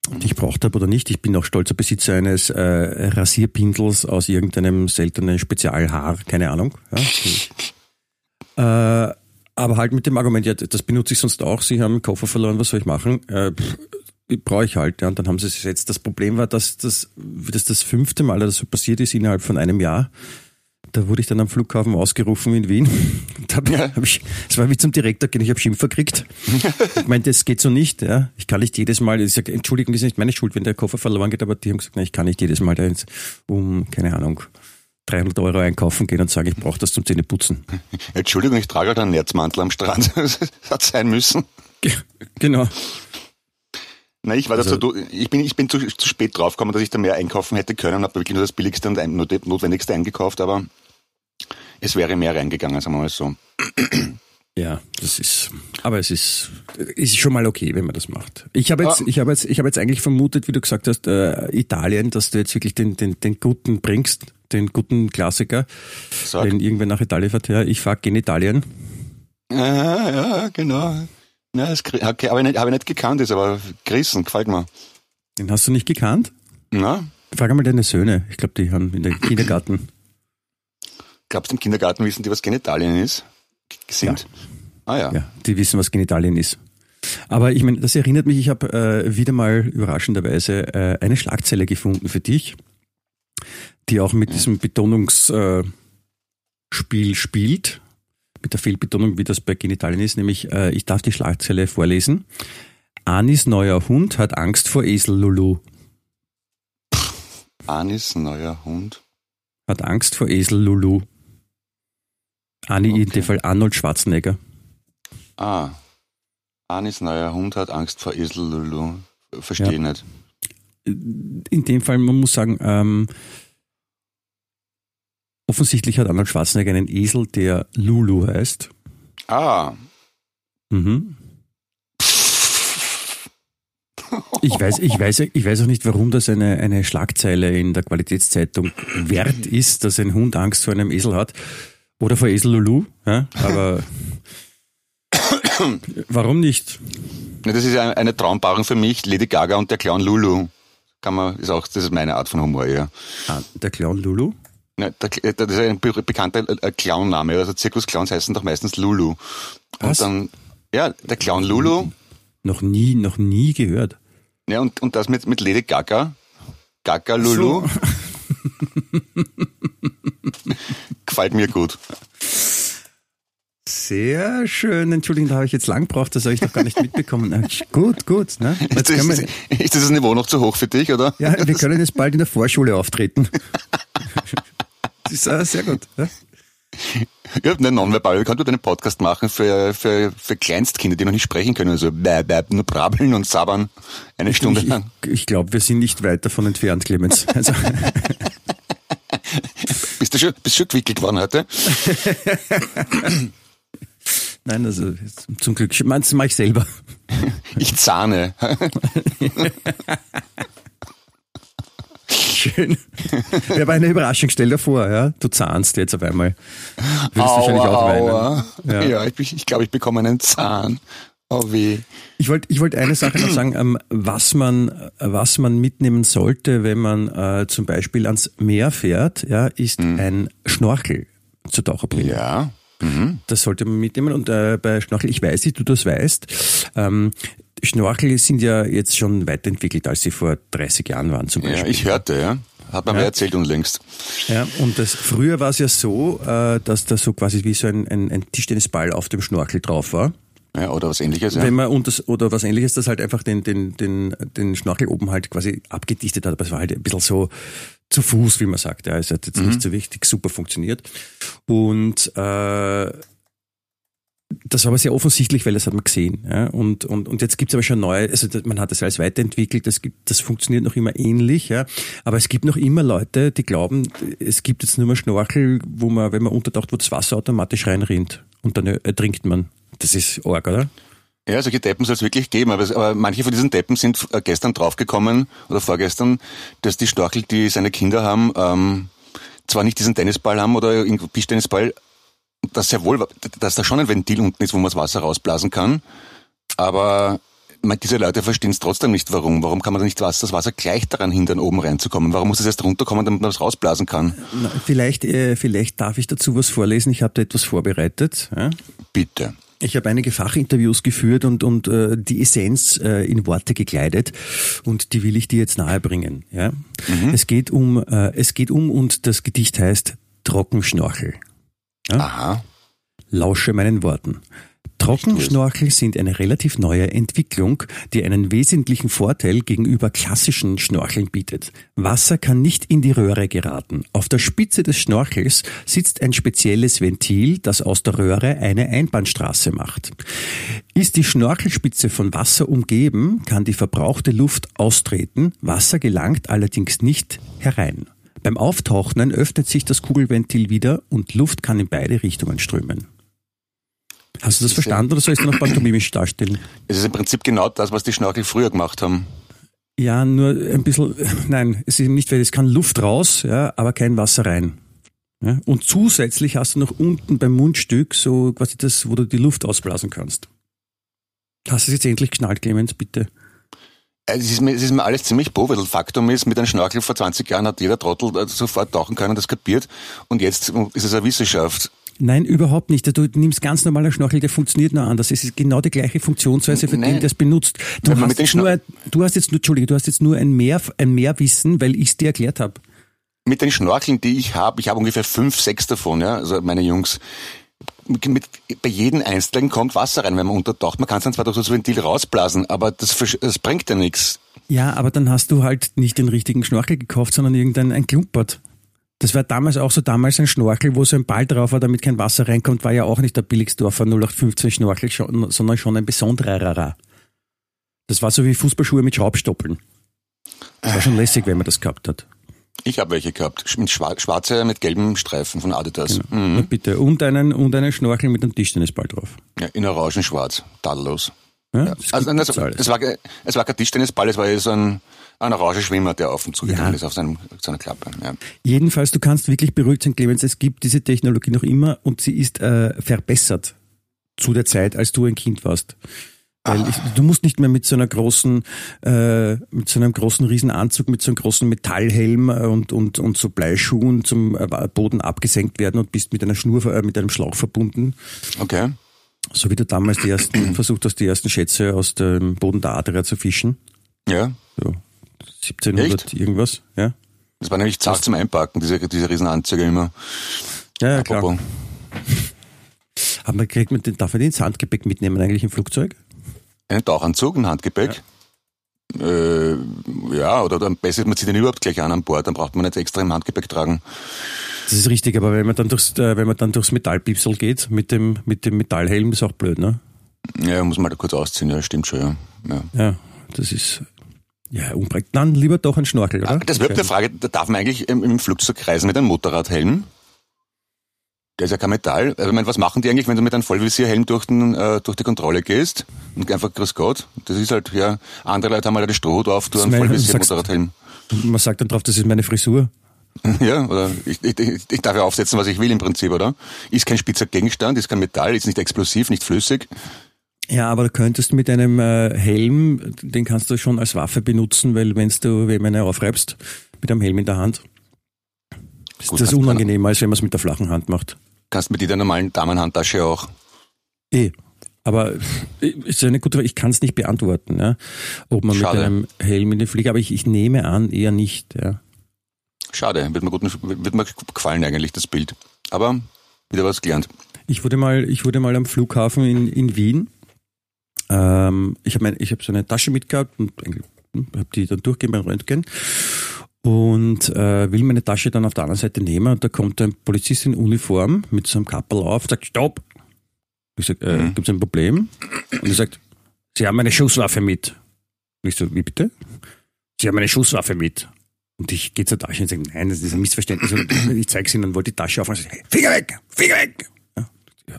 Speaker 4: Und ich brauchte aber oder nicht. Ich bin auch stolzer Besitzer eines äh, Rasierpindels aus irgendeinem seltenen Spezialhaar, keine Ahnung. Ja. Äh, aber halt mit dem Argument, ja, das benutze ich sonst auch, Sie haben einen Koffer verloren, was soll ich machen? Äh, pff, brauche ich halt. Ja. Und dann haben sie es jetzt. Das Problem war, dass das, wie das das fünfte Mal, dass das so passiert ist, innerhalb von einem Jahr. Da wurde ich dann am Flughafen ausgerufen in Wien. Hab,
Speaker 2: Ja.
Speaker 4: ich, es war wie zum Direktor gehen, ich habe Schimpfer gekriegt. ich meinte, das geht so nicht. Ja. Ich kann nicht jedes Mal, ich sag, Entschuldigung, das ist nicht meine Schuld, wenn der Koffer verloren geht, aber die haben gesagt, nein, ich kann nicht jedes Mal da ins, um, keine Ahnung, 300 Euro einkaufen gehen und sagen, ich brauche das zum Zähneputzen.
Speaker 2: Entschuldigung, ich trage halt einen Nerzmantel am Strand. Das hat sein müssen.
Speaker 4: Ge- Genau.
Speaker 2: Nein, ich war
Speaker 4: Also-
Speaker 2: dazu, ich bin, ich bin zu, zu spät draufgekommen, dass ich da mehr einkaufen hätte können, habe wirklich nur das Billigste und ein- Not- Notwendigste eingekauft, aber es wäre mehr reingegangen, sagen wir mal so.
Speaker 4: Ja, das ist, aber es ist, ist schon mal okay, wenn man das macht. Ich habe jetzt,
Speaker 2: Ah.
Speaker 4: ich habe jetzt, ich habe jetzt eigentlich vermutet, wie du gesagt hast, äh, Italien, dass du jetzt wirklich den, den, den guten bringst, den guten Klassiker,
Speaker 2: Sag.
Speaker 4: wenn irgendwer nach Italien fährt. Ja, ich fahr in Italien.
Speaker 2: Ja, ja, genau. Ja, das okay, habe ich, nicht- habe ich nicht gekannt, ist aber gerissen, gefällt mir.
Speaker 4: Den hast du nicht gekannt?
Speaker 2: Na,
Speaker 4: Frag mal deine Söhne. Ich glaube, die haben in der Kindergarten.
Speaker 2: glaubst du, im Kindergarten wissen die, was Genitalien ist? Sind? Ah ja.
Speaker 4: Ja, die wissen, was Genitalien ist. Aber ich meine, das erinnert mich, ich habe äh, wieder mal überraschenderweise äh, eine Schlagzeile gefunden für dich, die auch mit diesem Betonungsspiel äh, Spiel spielt, mit der Fehlbetonung, wie das bei Genitalien ist, nämlich äh, ich darf die Schlagzeile vorlesen. Anis neuer Hund hat Angst vor Esel Lulu.
Speaker 2: Anis neuer Hund.
Speaker 4: Hat Angst vor Esel Lulu. Ani in
Speaker 2: Okay.
Speaker 4: dem Fall Arnold Schwarzenegger.
Speaker 2: Ah. Anis neuer Hund hat Angst vor Esel Lulu. Verstehe
Speaker 4: Ja.
Speaker 2: nicht.
Speaker 4: in dem Fall, man muss sagen, ähm, offensichtlich hat Arnold Schwarzenegger einen Esel, der Lulu heißt.
Speaker 2: Ah.
Speaker 4: Mhm. Ich weiß, ich, weiß, ich weiß auch nicht, warum das eine, eine Schlagzeile in der Qualitätszeitung wert ist, dass ein Hund Angst vor einem Esel hat. Oder vor Esel Lulu. Ja? Aber warum nicht?
Speaker 2: Das ist ja eine Traumpaarung für mich, Lady Gaga und der Clown Lulu. Kann man, ist auch, das ist meine Art von Humor, ja.
Speaker 4: Ah, der Clown Lulu?
Speaker 2: Der, das ist ein be- bekannter äh, Clown-Name. Also Zirkusclowns heißen doch meistens Lulu. Und
Speaker 4: Was?
Speaker 2: dann, ja, der Clown Lulu.
Speaker 4: Noch nie, noch nie gehört.
Speaker 2: Ja, und, und das mit, mit Lady Gaga. Gaga Lulu. Gefällt mir gut.
Speaker 4: Sehr schön. Entschuldigung, da habe ich jetzt lang gebraucht, das habe ich doch gar nicht mitbekommen. Gut, gut. Ne? Jetzt
Speaker 2: Ist das, ist das Niveau noch zu hoch für dich, oder?
Speaker 4: ja, wir können jetzt bald in der Vorschule auftreten. Das ist äh, sehr gut. Ja?
Speaker 2: Ich habe einen Nonverbal. Kannst du einen Podcast machen für, für, für Kleinstkinder, die noch nicht sprechen können? Also bäh, bäh, nur brabbeln und sabbern eine Stunde
Speaker 4: Ich,
Speaker 2: lang.
Speaker 4: ich glaube, wir sind nicht weit davon entfernt, Clemens. Also,
Speaker 2: Bist du schon, bist du schon gewickelt worden heute?
Speaker 4: nein, also zum Glück, das mache ich selber.
Speaker 2: Ich zahne.
Speaker 4: Schön. Wäre eine Überraschung, stell dir vor, ja? du zahnst jetzt auf einmal. Würdest wahrscheinlich auch weinen.
Speaker 2: Ja,
Speaker 4: Ja.
Speaker 2: ich, ich, glaube, ich bekomme einen Zahn. Oh weh.
Speaker 4: Ich wollte ich wollte eine Sache noch sagen, ähm, was man was man mitnehmen sollte, wenn man äh, zum Beispiel ans Meer fährt, ja, ist ein Schnorchel zur Taucherbrille.
Speaker 2: Ja,
Speaker 4: Das sollte man mitnehmen. Und äh, bei Schnorchel, ich weiß nicht, du das weißt, ähm, Schnorchel sind ja jetzt schon weiterentwickelt, als sie vor 30 Jahren waren zum Beispiel.
Speaker 2: Ja, ich hörte, ja. Hat man
Speaker 4: Ja.
Speaker 2: mir erzählt unlängst.
Speaker 4: Ja, und das, früher war es ja so, äh, dass da so quasi wie so ein, ein, ein Tischtennisball auf dem Schnorchel drauf war.
Speaker 2: Ja, oder was ähnliches, ja.
Speaker 4: Wenn man und das, oder was ähnliches, das halt einfach den, den, den, den Schnorchel oben halt quasi abgedichtet hat, aber es war halt ein bisschen so zu Fuß, wie man sagt. Ja, es hat jetzt nicht so wichtig, super funktioniert. Und äh, das war aber sehr offensichtlich, weil das hat man gesehen. Ja? Und, und, und jetzt gibt's aber schon neue, also man hat das alles weiterentwickelt, das, gibt, das funktioniert noch immer ähnlich, ja. Aber es gibt noch immer Leute, die glauben, es gibt jetzt nur mehr Schnorchel, wo man, wenn man untertaucht, wo das Wasser automatisch reinrinnt und dann ertrinkt man. Das ist arg, oder?
Speaker 2: Ja, solche Deppen soll es wirklich geben, aber, es- aber manche von diesen Deppen sind äh, gestern draufgekommen oder vorgestern, dass die Storchel, die seine Kinder haben, ähm, zwar nicht diesen Tennisball haben oder irgendeinen Tischtennisball, dass sehr wohl, dass da schon ein Ventil unten ist, wo man das Wasser rausblasen kann, aber diese Leute verstehen es trotzdem nicht, warum. Warum kann man da nicht was- das Wasser gleich daran hindern, oben reinzukommen? Warum muss es erst runterkommen, damit man das rausblasen kann?
Speaker 4: Na, vielleicht, äh, vielleicht darf ich dazu was vorlesen. Ich habe da etwas vorbereitet. Ja?
Speaker 2: Bitte.
Speaker 4: Ich habe einige Fachinterviews geführt und, und äh, die Essenz äh, in Worte gekleidet und die will ich dir jetzt nahebringen. Ja? Es geht um, äh, es geht um und das Gedicht heißt Trockenschnorchel.
Speaker 2: Aha.
Speaker 4: Lausche meinen Worten. Trockenschnorchel sind eine relativ neue Entwicklung, die einen wesentlichen Vorteil gegenüber klassischen Schnorcheln bietet. Wasser kann nicht in die Röhre geraten. Auf der Spitze des Schnorchels sitzt ein spezielles Ventil, das aus der Röhre eine Einbahnstraße macht. Ist die Schnorchelspitze von Wasser umgeben, kann die verbrauchte Luft austreten. Wasser gelangt allerdings nicht herein. Beim Auftauchen öffnet sich das Kugelventil wieder und Luft kann in beide Richtungen strömen. Hast du das verstanden oder soll ich es noch pantomimisch darstellen?
Speaker 2: Es ist im Prinzip genau das, was die Schnorchel früher gemacht haben.
Speaker 4: Ja, nur ein bisschen, nein, es ist eben nicht, weil es kann Luft raus, ja, aber kein Wasser rein. Ja, und zusätzlich hast du noch unten beim Mundstück so quasi das, wo du die Luft ausblasen kannst. Hast du es jetzt endlich geschnallt, Clemens, bitte?
Speaker 2: Äh, Es ist, mir, es ist mir alles ziemlich bovedel. Faktum ist, mit einem Schnorchel vor 20 Jahren hat jeder Trottel äh, sofort tauchen können, das kapiert. Und jetzt ist es eine Wissenschaft.
Speaker 4: Nein, überhaupt nicht. Du nimmst ganz normaler Schnorchel, der funktioniert nur anders. Es ist genau die gleiche Funktionsweise für
Speaker 2: Nein.
Speaker 4: den, der es benutzt. Du
Speaker 2: Wenn
Speaker 4: hast, jetzt nur, du hast jetzt nur, Entschuldige, du hast jetzt nur ein mehr, ein Mehrwissen, weil ich es dir erklärt habe.
Speaker 2: Mit den Schnorcheln, die ich habe, ich habe ungefähr fünf, sechs davon, ja, also meine Jungs. Mit, bei jedem Einzelnen kommt Wasser rein, wenn man untertaucht. Man kann es dann zwar durch das Ventil rausblasen, aber das, das bringt ja nichts.
Speaker 4: Ja, aber dann hast du halt nicht den richtigen Schnorchel gekauft, sondern irgendein ein Klumpert. Das war damals auch so, damals ein Schnorchel, wo so ein Ball drauf war, damit kein Wasser reinkommt, war ja auch nicht der Billigsdorfer 0815 Schnorchel, sondern schon ein besonderer. Das war so wie Fußballschuhe mit Schraubstoppeln. Das war schon lässig, wenn man das gehabt hat.
Speaker 2: Ich habe welche gehabt. Mit schwa- schwarze mit gelben Streifen von Adidas.
Speaker 4: Na bitte. Und einen, und einen Schnorchel mit einem Tischtennisball drauf.
Speaker 2: Ja, in orangenschwarz. Tadellos.
Speaker 4: Ja,
Speaker 2: Ja. Also, das,
Speaker 4: es
Speaker 2: war, es war kein Tischtennisball, es war eher so ein, ein Orangenschwimmer, der auf und zugegangen
Speaker 4: Ja.
Speaker 2: ist auf seinem, seiner Klappe. Ja.
Speaker 4: Jedenfalls, du kannst wirklich beruhigt sein, Clemens. Es gibt diese Technologie noch immer und sie ist äh, verbessert zu der Zeit, als du ein Kind warst. Weil ich, du musst nicht mehr mit so einer großen, äh, mit so einem großen Riesenanzug, mit so einem großen Metallhelm äh, und, und, und so Bleischuhen zum äh, Boden abgesenkt werden und bist mit einer Schnur, äh, mit einem Schlauch verbunden.
Speaker 2: Okay.
Speaker 4: So wie du damals die ersten, versucht hast, die ersten Schätze aus dem Boden der Adria zu fischen.
Speaker 2: Ja.
Speaker 4: So 1700 irgendwas, ja.
Speaker 2: Das war nämlich zart zum Einpacken, diese, diese Riesenanzüge immer.
Speaker 4: Ja, ja klar.
Speaker 2: Apropos.
Speaker 4: Aber man kriegt man den, darf man den ins Handgepäck mitnehmen eigentlich im Flugzeug?
Speaker 2: Einen Tauchanzug, ein Handgepäck. Äh, ja, oder besten ist, man zieht den überhaupt gleich an an Bord, dann braucht man nicht extra im Handgepäck tragen.
Speaker 4: Das ist richtig, aber wenn man dann durchs, äh, wenn man dann durchs Metallpipsel geht mit dem, mit dem Metallhelm, ist auch blöd, ne?
Speaker 2: Ja, muss man da kurz ausziehen, ja, stimmt schon, ja. ja.
Speaker 4: Ja, das ist, ja, unprägt. Dann lieber doch ein Schnorchel, oder?
Speaker 2: Ah, Das wird eine Frage, da darf man eigentlich im, im Flugzeug reisen mit einem Motorradhelm? Der ist ja kein Metall. Also, ich meine, was machen die eigentlich, wenn du mit einem Vollvisierhelm durch, den, äh, durch die Kontrolle gehst? Und einfach grüß Gott. Das ist halt, ja, andere Leute haben halt den Stroh drauf, du
Speaker 4: Das
Speaker 2: einen Vollvisiermotorradhelm.
Speaker 4: Man sagt dann drauf, das ist meine Frisur.
Speaker 2: Ja, oder ich, ich, ich darf ja aufsetzen, was ich will im Prinzip, oder? Ist kein spitzer Gegenstand, ist kein Metall, ist nicht explosiv, nicht flüssig.
Speaker 4: Ja, aber du könntest mit einem äh, Helm, den kannst du schon als Waffe benutzen, weil wenn du jemanden aufreibst, mit einem Helm in der Hand, ist
Speaker 2: Gut,
Speaker 4: das unangenehmer, als wenn man es mit der flachen Hand macht.
Speaker 2: Kannst mit jeder normalen Damenhandtasche auch.
Speaker 4: Eh. Aber ist eine gute Frage. Ich kann es nicht beantworten, ja, ob man
Speaker 2: Schade.
Speaker 4: mit einem Helm in den Flieger, aber ich, ich nehme an, eher nicht. Ja.
Speaker 2: Schade, wird mir, gut, wird mir gefallen eigentlich, das Bild. Aber wieder was gelernt.
Speaker 4: Ich wurde mal, ich wurde mal am Flughafen in, in Wien. Ähm, ich habe hab so eine Tasche mitgehabt und habe die dann durchgehen beim Röntgen und äh, will meine Tasche dann auf der anderen Seite nehmen und da kommt ein Polizist in Uniform mit so einem Kappel auf, sagt Stopp. Ich sag, äh,
Speaker 2: Mhm.
Speaker 4: gibt's ein Problem? Und er sagt, Sie haben eine Schusswaffe mit. Und ich so, wie bitte? Sie haben eine Schusswaffe mit. Und ich gehe zur Tasche und sage, nein, das ist ein Missverständnis. Und ich zeige es ihnen und wollte die Tasche aufmachen und sage, Finger weg, Finger weg. Ja,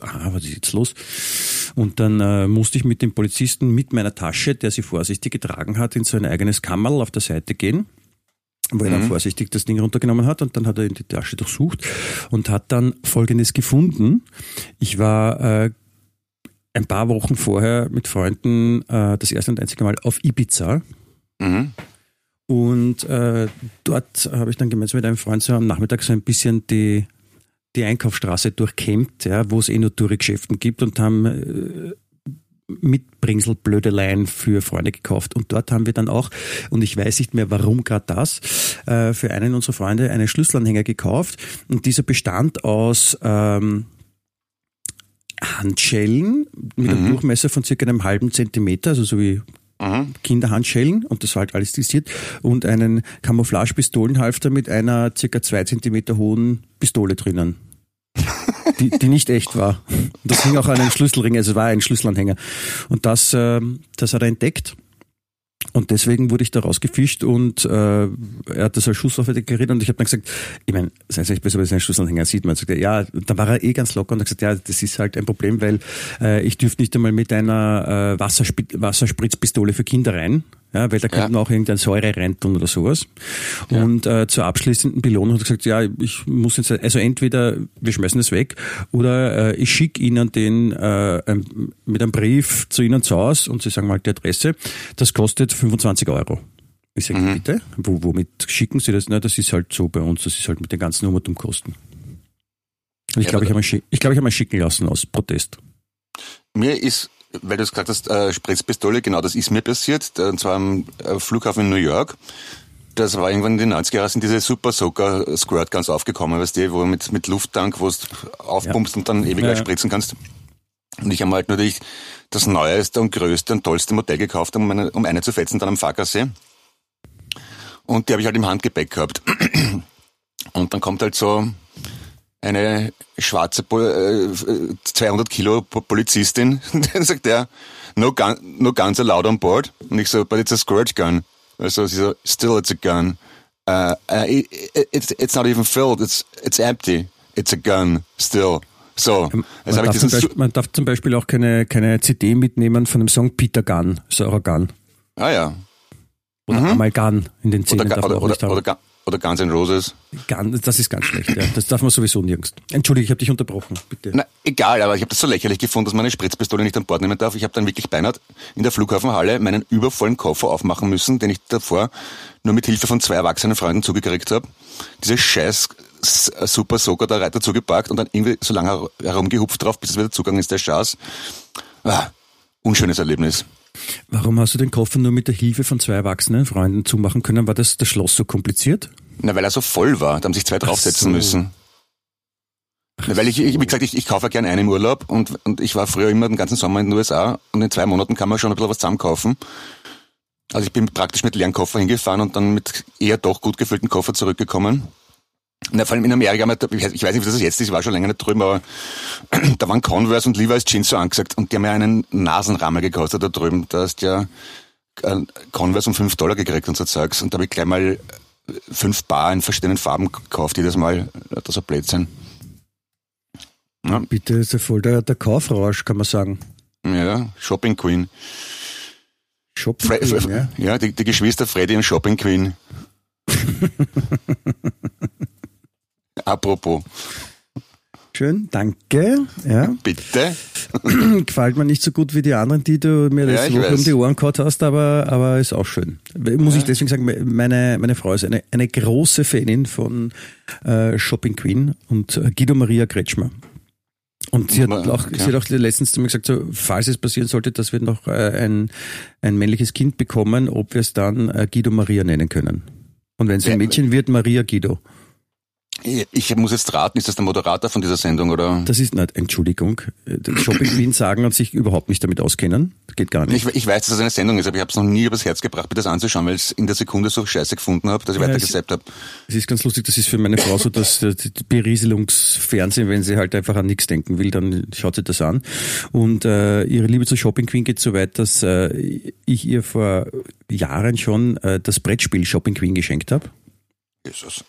Speaker 4: ah, was ist jetzt los? Und dann äh, musste ich mit dem Polizisten mit meiner Tasche, der sie vorsichtig getragen hat, in so ein eigenes Kammerl auf der Seite gehen wo er dann
Speaker 2: Mhm.
Speaker 4: vorsichtig das Ding runtergenommen hat und dann hat er in die Tasche durchsucht und hat dann Folgendes gefunden. Ich war äh, ein paar Wochen vorher mit Freunden äh, das erste und einzige Mal auf Ibiza
Speaker 2: Mhm.
Speaker 4: und äh, dort habe ich dann gemeinsam mit einem Freund so am Nachmittag so ein bisschen die, die Einkaufsstraße durchkämmt, ja, wo es eh nur Touri-Geschäften gibt und haben äh, Mitbringsel Blödeleien für Freunde gekauft. Und dort haben wir dann auch, und ich weiß nicht mehr warum gerade das, äh, für einen unserer Freunde einen Schlüsselanhänger gekauft. Und dieser bestand aus ähm, Handschellen mit einem
Speaker 2: Mhm.
Speaker 4: Durchmesser von circa einem halben Zentimeter, also so wie
Speaker 2: Mhm.
Speaker 4: Kinderhandschellen und das war halt alles stilisiert und einen Camouflage-Pistolenhalfter mit einer circa zwei Zentimeter hohen Pistole drinnen. Die, die nicht echt war. Und das hing auch an einem Schlüsselring, also es war ein Schlüsselanhänger. Und das, ähm, das hat er entdeckt. Und deswegen wurde ich da rausgefischt und äh, er hat das als Schusswaffe deklariert und ich habe dann gesagt, ich meine, es ist eigentlich besser, wenn es einen Schlüsselanhänger sieht. Man sagt, ja, da war er eh ganz locker und hat gesagt, ja, das ist halt ein Problem, weil äh, ich dürfte nicht einmal mit einer äh, Wasserspri Wasserspritzpistole für Kinder rein, ja, weil da könnten
Speaker 2: Ja.
Speaker 4: auch irgendeine Säure reintun oder sowas. Und äh, zur abschließenden Belohnung hat er gesagt, ja, ich muss jetzt, also entweder wir schmeißen es weg oder äh, ich schicke Ihnen den äh, mit einem Brief zu Ihnen zu Hause und Sie sagen mal die Adresse. Das kostet 25 Euro. Ich sage, bitte? Wo, womit schicken Sie das? Na, das ist halt so bei uns, das ist halt mit den ganzen Nummertumkosten. Und ich
Speaker 2: Ja,
Speaker 4: glaube, ich habe mal, schick- ich glaube, ich habe mal schicken lassen aus Protest.
Speaker 2: Mir ist, weil du es gesagt hast, äh, Spritzpistole, genau das ist mir passiert, und zwar am äh, Flughafen in New York. Das war irgendwann in den 90er Jahren sind diese Super Soaker Squirt Guns aufgekommen, weißt du, wo mit, mit Lufttank, wo du aufpumpst und dann ewig
Speaker 4: Ja, ja.
Speaker 2: spritzen kannst. Und ich habe halt natürlich das neueste und größte und tollste Modell gekauft, um eine, um eine zu fetzen, dann am Fackersee. Und die habe ich halt im Handgepäck gehabt. Und dann kommt halt so eine schwarze äh, 200 Kilo Po- Polizistin, dann sagt der, no, gun, no guns allowed on board. Und ich so, but it's a squirt gun. Also sie so, still it's a gun. Uh, uh, it, it, it's, it's not even filled, it's, it's empty. It's a gun, still. So,
Speaker 4: Man
Speaker 2: jetzt habe
Speaker 4: darf, Beispiel, man darf zum Beispiel auch keine, keine CD mitnehmen von dem Song Peter Gunn, Sarah Gunn.
Speaker 2: Ah ja,
Speaker 4: Oder Amalgan in den
Speaker 2: oder,
Speaker 4: Zähnen
Speaker 2: Ga-
Speaker 4: darf man
Speaker 2: oder, oder, oder, Ga- oder Guns N' Roses.
Speaker 4: Das ist ganz schlecht, ja. Das darf man sowieso nirgends. Entschuldige, ich habe dich unterbrochen, bitte.
Speaker 2: Na, egal, aber ich habe das so lächerlich gefunden, dass man eine Spritzpistole nicht an Bord nehmen darf. Ich habe dann wirklich beinahe in der Flughafenhalle meinen übervollen Koffer aufmachen müssen, den ich davor nur mit Hilfe von zwei erwachsenen Freunden zugekriegt habe. Diese scheiß Super Soaker da Reiter zugepackt und dann irgendwie so lange her- herumgehupft drauf, bis es wieder Zugang ist, der Schaß. Ah, unschönes Erlebnis.
Speaker 4: Warum hast du den Koffer nur mit der Hilfe von zwei erwachsenen Freunden zumachen können? War das das Schloss so kompliziert?
Speaker 2: Na, weil er so voll war, da haben sich zwei draufsetzen
Speaker 4: so.
Speaker 2: müssen. Na, weil ich, ich, wie gesagt, ich, ich kaufe ja gerne einen Urlaub und, und ich war früher immer den ganzen Sommer in den USA und in zwei Monaten kann man schon ein bisschen was zusammenkaufen. Also ich bin praktisch mit leeren Koffer hingefahren und dann mit eher doch gut gefüllten Koffer zurückgekommen. Na, vor allem in Amerika, ich weiß ich weiß nicht, wie das jetzt ist, ich war schon länger nicht drüben, aber da waren Converse und Levi's Jeans so angesagt und die haben ja einen Nasenrammel gekostet da drüben. Da hast ja äh, Converse um 5 Dollar gekriegt und so Zeugs. Und da habe ich gleich mal fünf Bar in verschiedenen Farben gekauft, jedes Mal. Das ein Blödsinn. Ja,
Speaker 4: Bitte, ist ja voll der, der Kaufrausch, kann man sagen.
Speaker 2: ja, Shopping Queen.
Speaker 4: Shopping,
Speaker 2: Fre
Speaker 4: Queen, ja.
Speaker 2: ja, die, die Geschwister Freddy und Shopping Queen. Apropos,
Speaker 4: Schön, danke. Ja.
Speaker 2: bitte.
Speaker 4: Gefällt mir nicht so gut wie die anderen, die du mir
Speaker 2: Ja,
Speaker 4: das
Speaker 2: ich
Speaker 4: Woche
Speaker 2: weiß.
Speaker 4: um die Ohren gehauen hast, aber, aber ist auch schön. Muss ich deswegen sagen, meine, meine Frau ist eine, eine große Fanin von äh, Shopping Queen und äh, Guido Maria Kretschmer. Und sie hat, auch,
Speaker 2: okay.
Speaker 4: sie hat auch letztens zu mir gesagt, so, falls es passieren sollte, dass wir noch äh, ein, ein männliches Kind bekommen, ob wir es dann äh, Guido Maria nennen können. Und wenn es ein
Speaker 2: Ja,
Speaker 4: Mädchen wird, Maria Guido.
Speaker 2: Ich muss jetzt raten, ist das der Moderator von dieser Sendung oder?
Speaker 4: Das ist nicht, Entschuldigung, Shopping Queen sagen und sich überhaupt nicht damit auskennen. Geht gar nicht.
Speaker 2: Ich, ich weiß, dass es eine Sendung ist, aber ich habe es noch nie übers Herz gebracht, mir das anzuschauen, weil ich es in der Sekunde so scheiße gefunden habe, dass ich
Speaker 4: Ja,
Speaker 2: weiter
Speaker 4: es-
Speaker 2: gesappt habe.
Speaker 4: Es ist ganz lustig, das ist für meine Frau so, dass äh, die Berieselungsfernsehen, wenn sie halt einfach an nichts denken will, dann schaut sie das an. Und äh, ihre Liebe zur Shopping Queen geht so weit, dass äh, ich ihr vor Jahren schon äh, das Brettspiel Shopping Queen geschenkt habe.
Speaker 2: Jesus.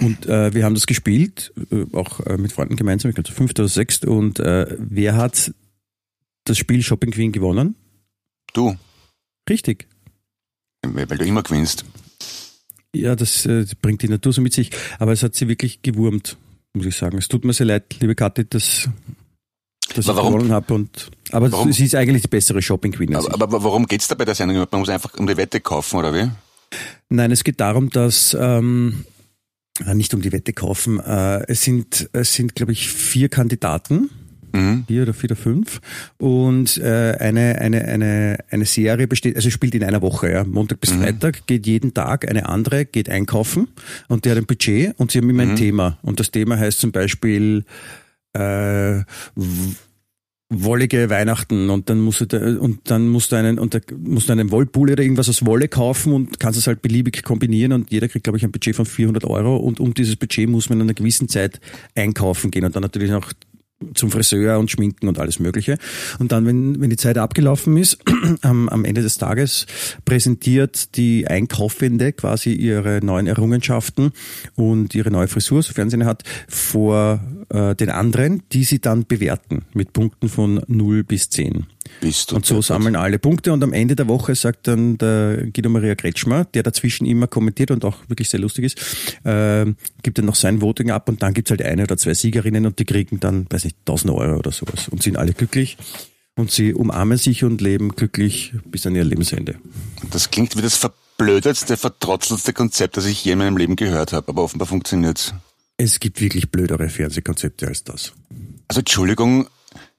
Speaker 4: Und äh, wir haben das gespielt, äh, auch äh, mit Freunden gemeinsam, ich glaube zu fünft oder sechst. Und äh, wer hat das Spiel Shopping Queen gewonnen?
Speaker 2: Du,
Speaker 4: Richtig.
Speaker 2: weil du immer gewinnst.
Speaker 4: Ja, das äh, bringt die Natur so mit sich. Aber es hat sie wirklich gewurmt, muss ich sagen. Es tut mir sehr leid, liebe Kathi, dass, dass ich
Speaker 2: Aber warum-
Speaker 4: gewonnen habe. Und, aber
Speaker 2: Warum?
Speaker 4: sie ist eigentlich die bessere Shopping Queen
Speaker 2: Aber,
Speaker 4: ich.
Speaker 2: aber worum geht's da bei der Sendung? Man muss einfach um die Wette kaufen, oder wie?
Speaker 4: Nein, es geht darum, dass ähm, äh, nicht um die Wette kaufen. Äh, es sind, es sind, glaube ich, vier Kandidaten.
Speaker 2: Mhm.
Speaker 4: vier oder vier oder fünf. Und äh, eine, eine, eine, eine Serie besteht, also spielt in einer Woche, ja. Montag bis Freitag, geht jeden Tag eine andere, geht einkaufen und der hat ein Budget und sie haben immer ein Thema. Und das Thema heißt zum Beispiel äh, wollige Weihnachten und dann musst du und dann musst du einen und da musst du einen Wollpulli oder irgendwas aus Wolle kaufen und kannst es halt beliebig kombinieren und jeder kriegt glaube ich ein Budget von 400 Euro und um dieses Budget muss man in einer gewissen Zeit einkaufen gehen und dann natürlich noch zum Friseur und Schminken und alles Mögliche. Und dann, wenn, wenn die Zeit abgelaufen ist, am, am Ende des Tages präsentiert die Einkaufende quasi ihre neuen Errungenschaften und ihre neue Frisur, sofern sie eine hat, vor äh, den anderen, die sie dann bewerten mit Punkten von 0 bis 10. Und so sammeln alle Punkte und am Ende der Woche sagt dann der Guido Maria Kretschmer, der dazwischen immer kommentiert und auch wirklich sehr lustig ist, äh, gibt dann noch sein Voting ab und dann gibt's halt eine oder zwei Siegerinnen und die kriegen dann, weiß nicht, 1000 Euro oder sowas und sind alle glücklich und sie umarmen sich und leben glücklich bis an ihr Lebensende.
Speaker 2: Das klingt wie das verblödetste, vertrotzelste Konzept, das ich je in meinem Leben gehört habe, aber offenbar funktioniert's.
Speaker 4: Es gibt wirklich blödere Fernsehkonzepte als das.
Speaker 2: Also Entschuldigung,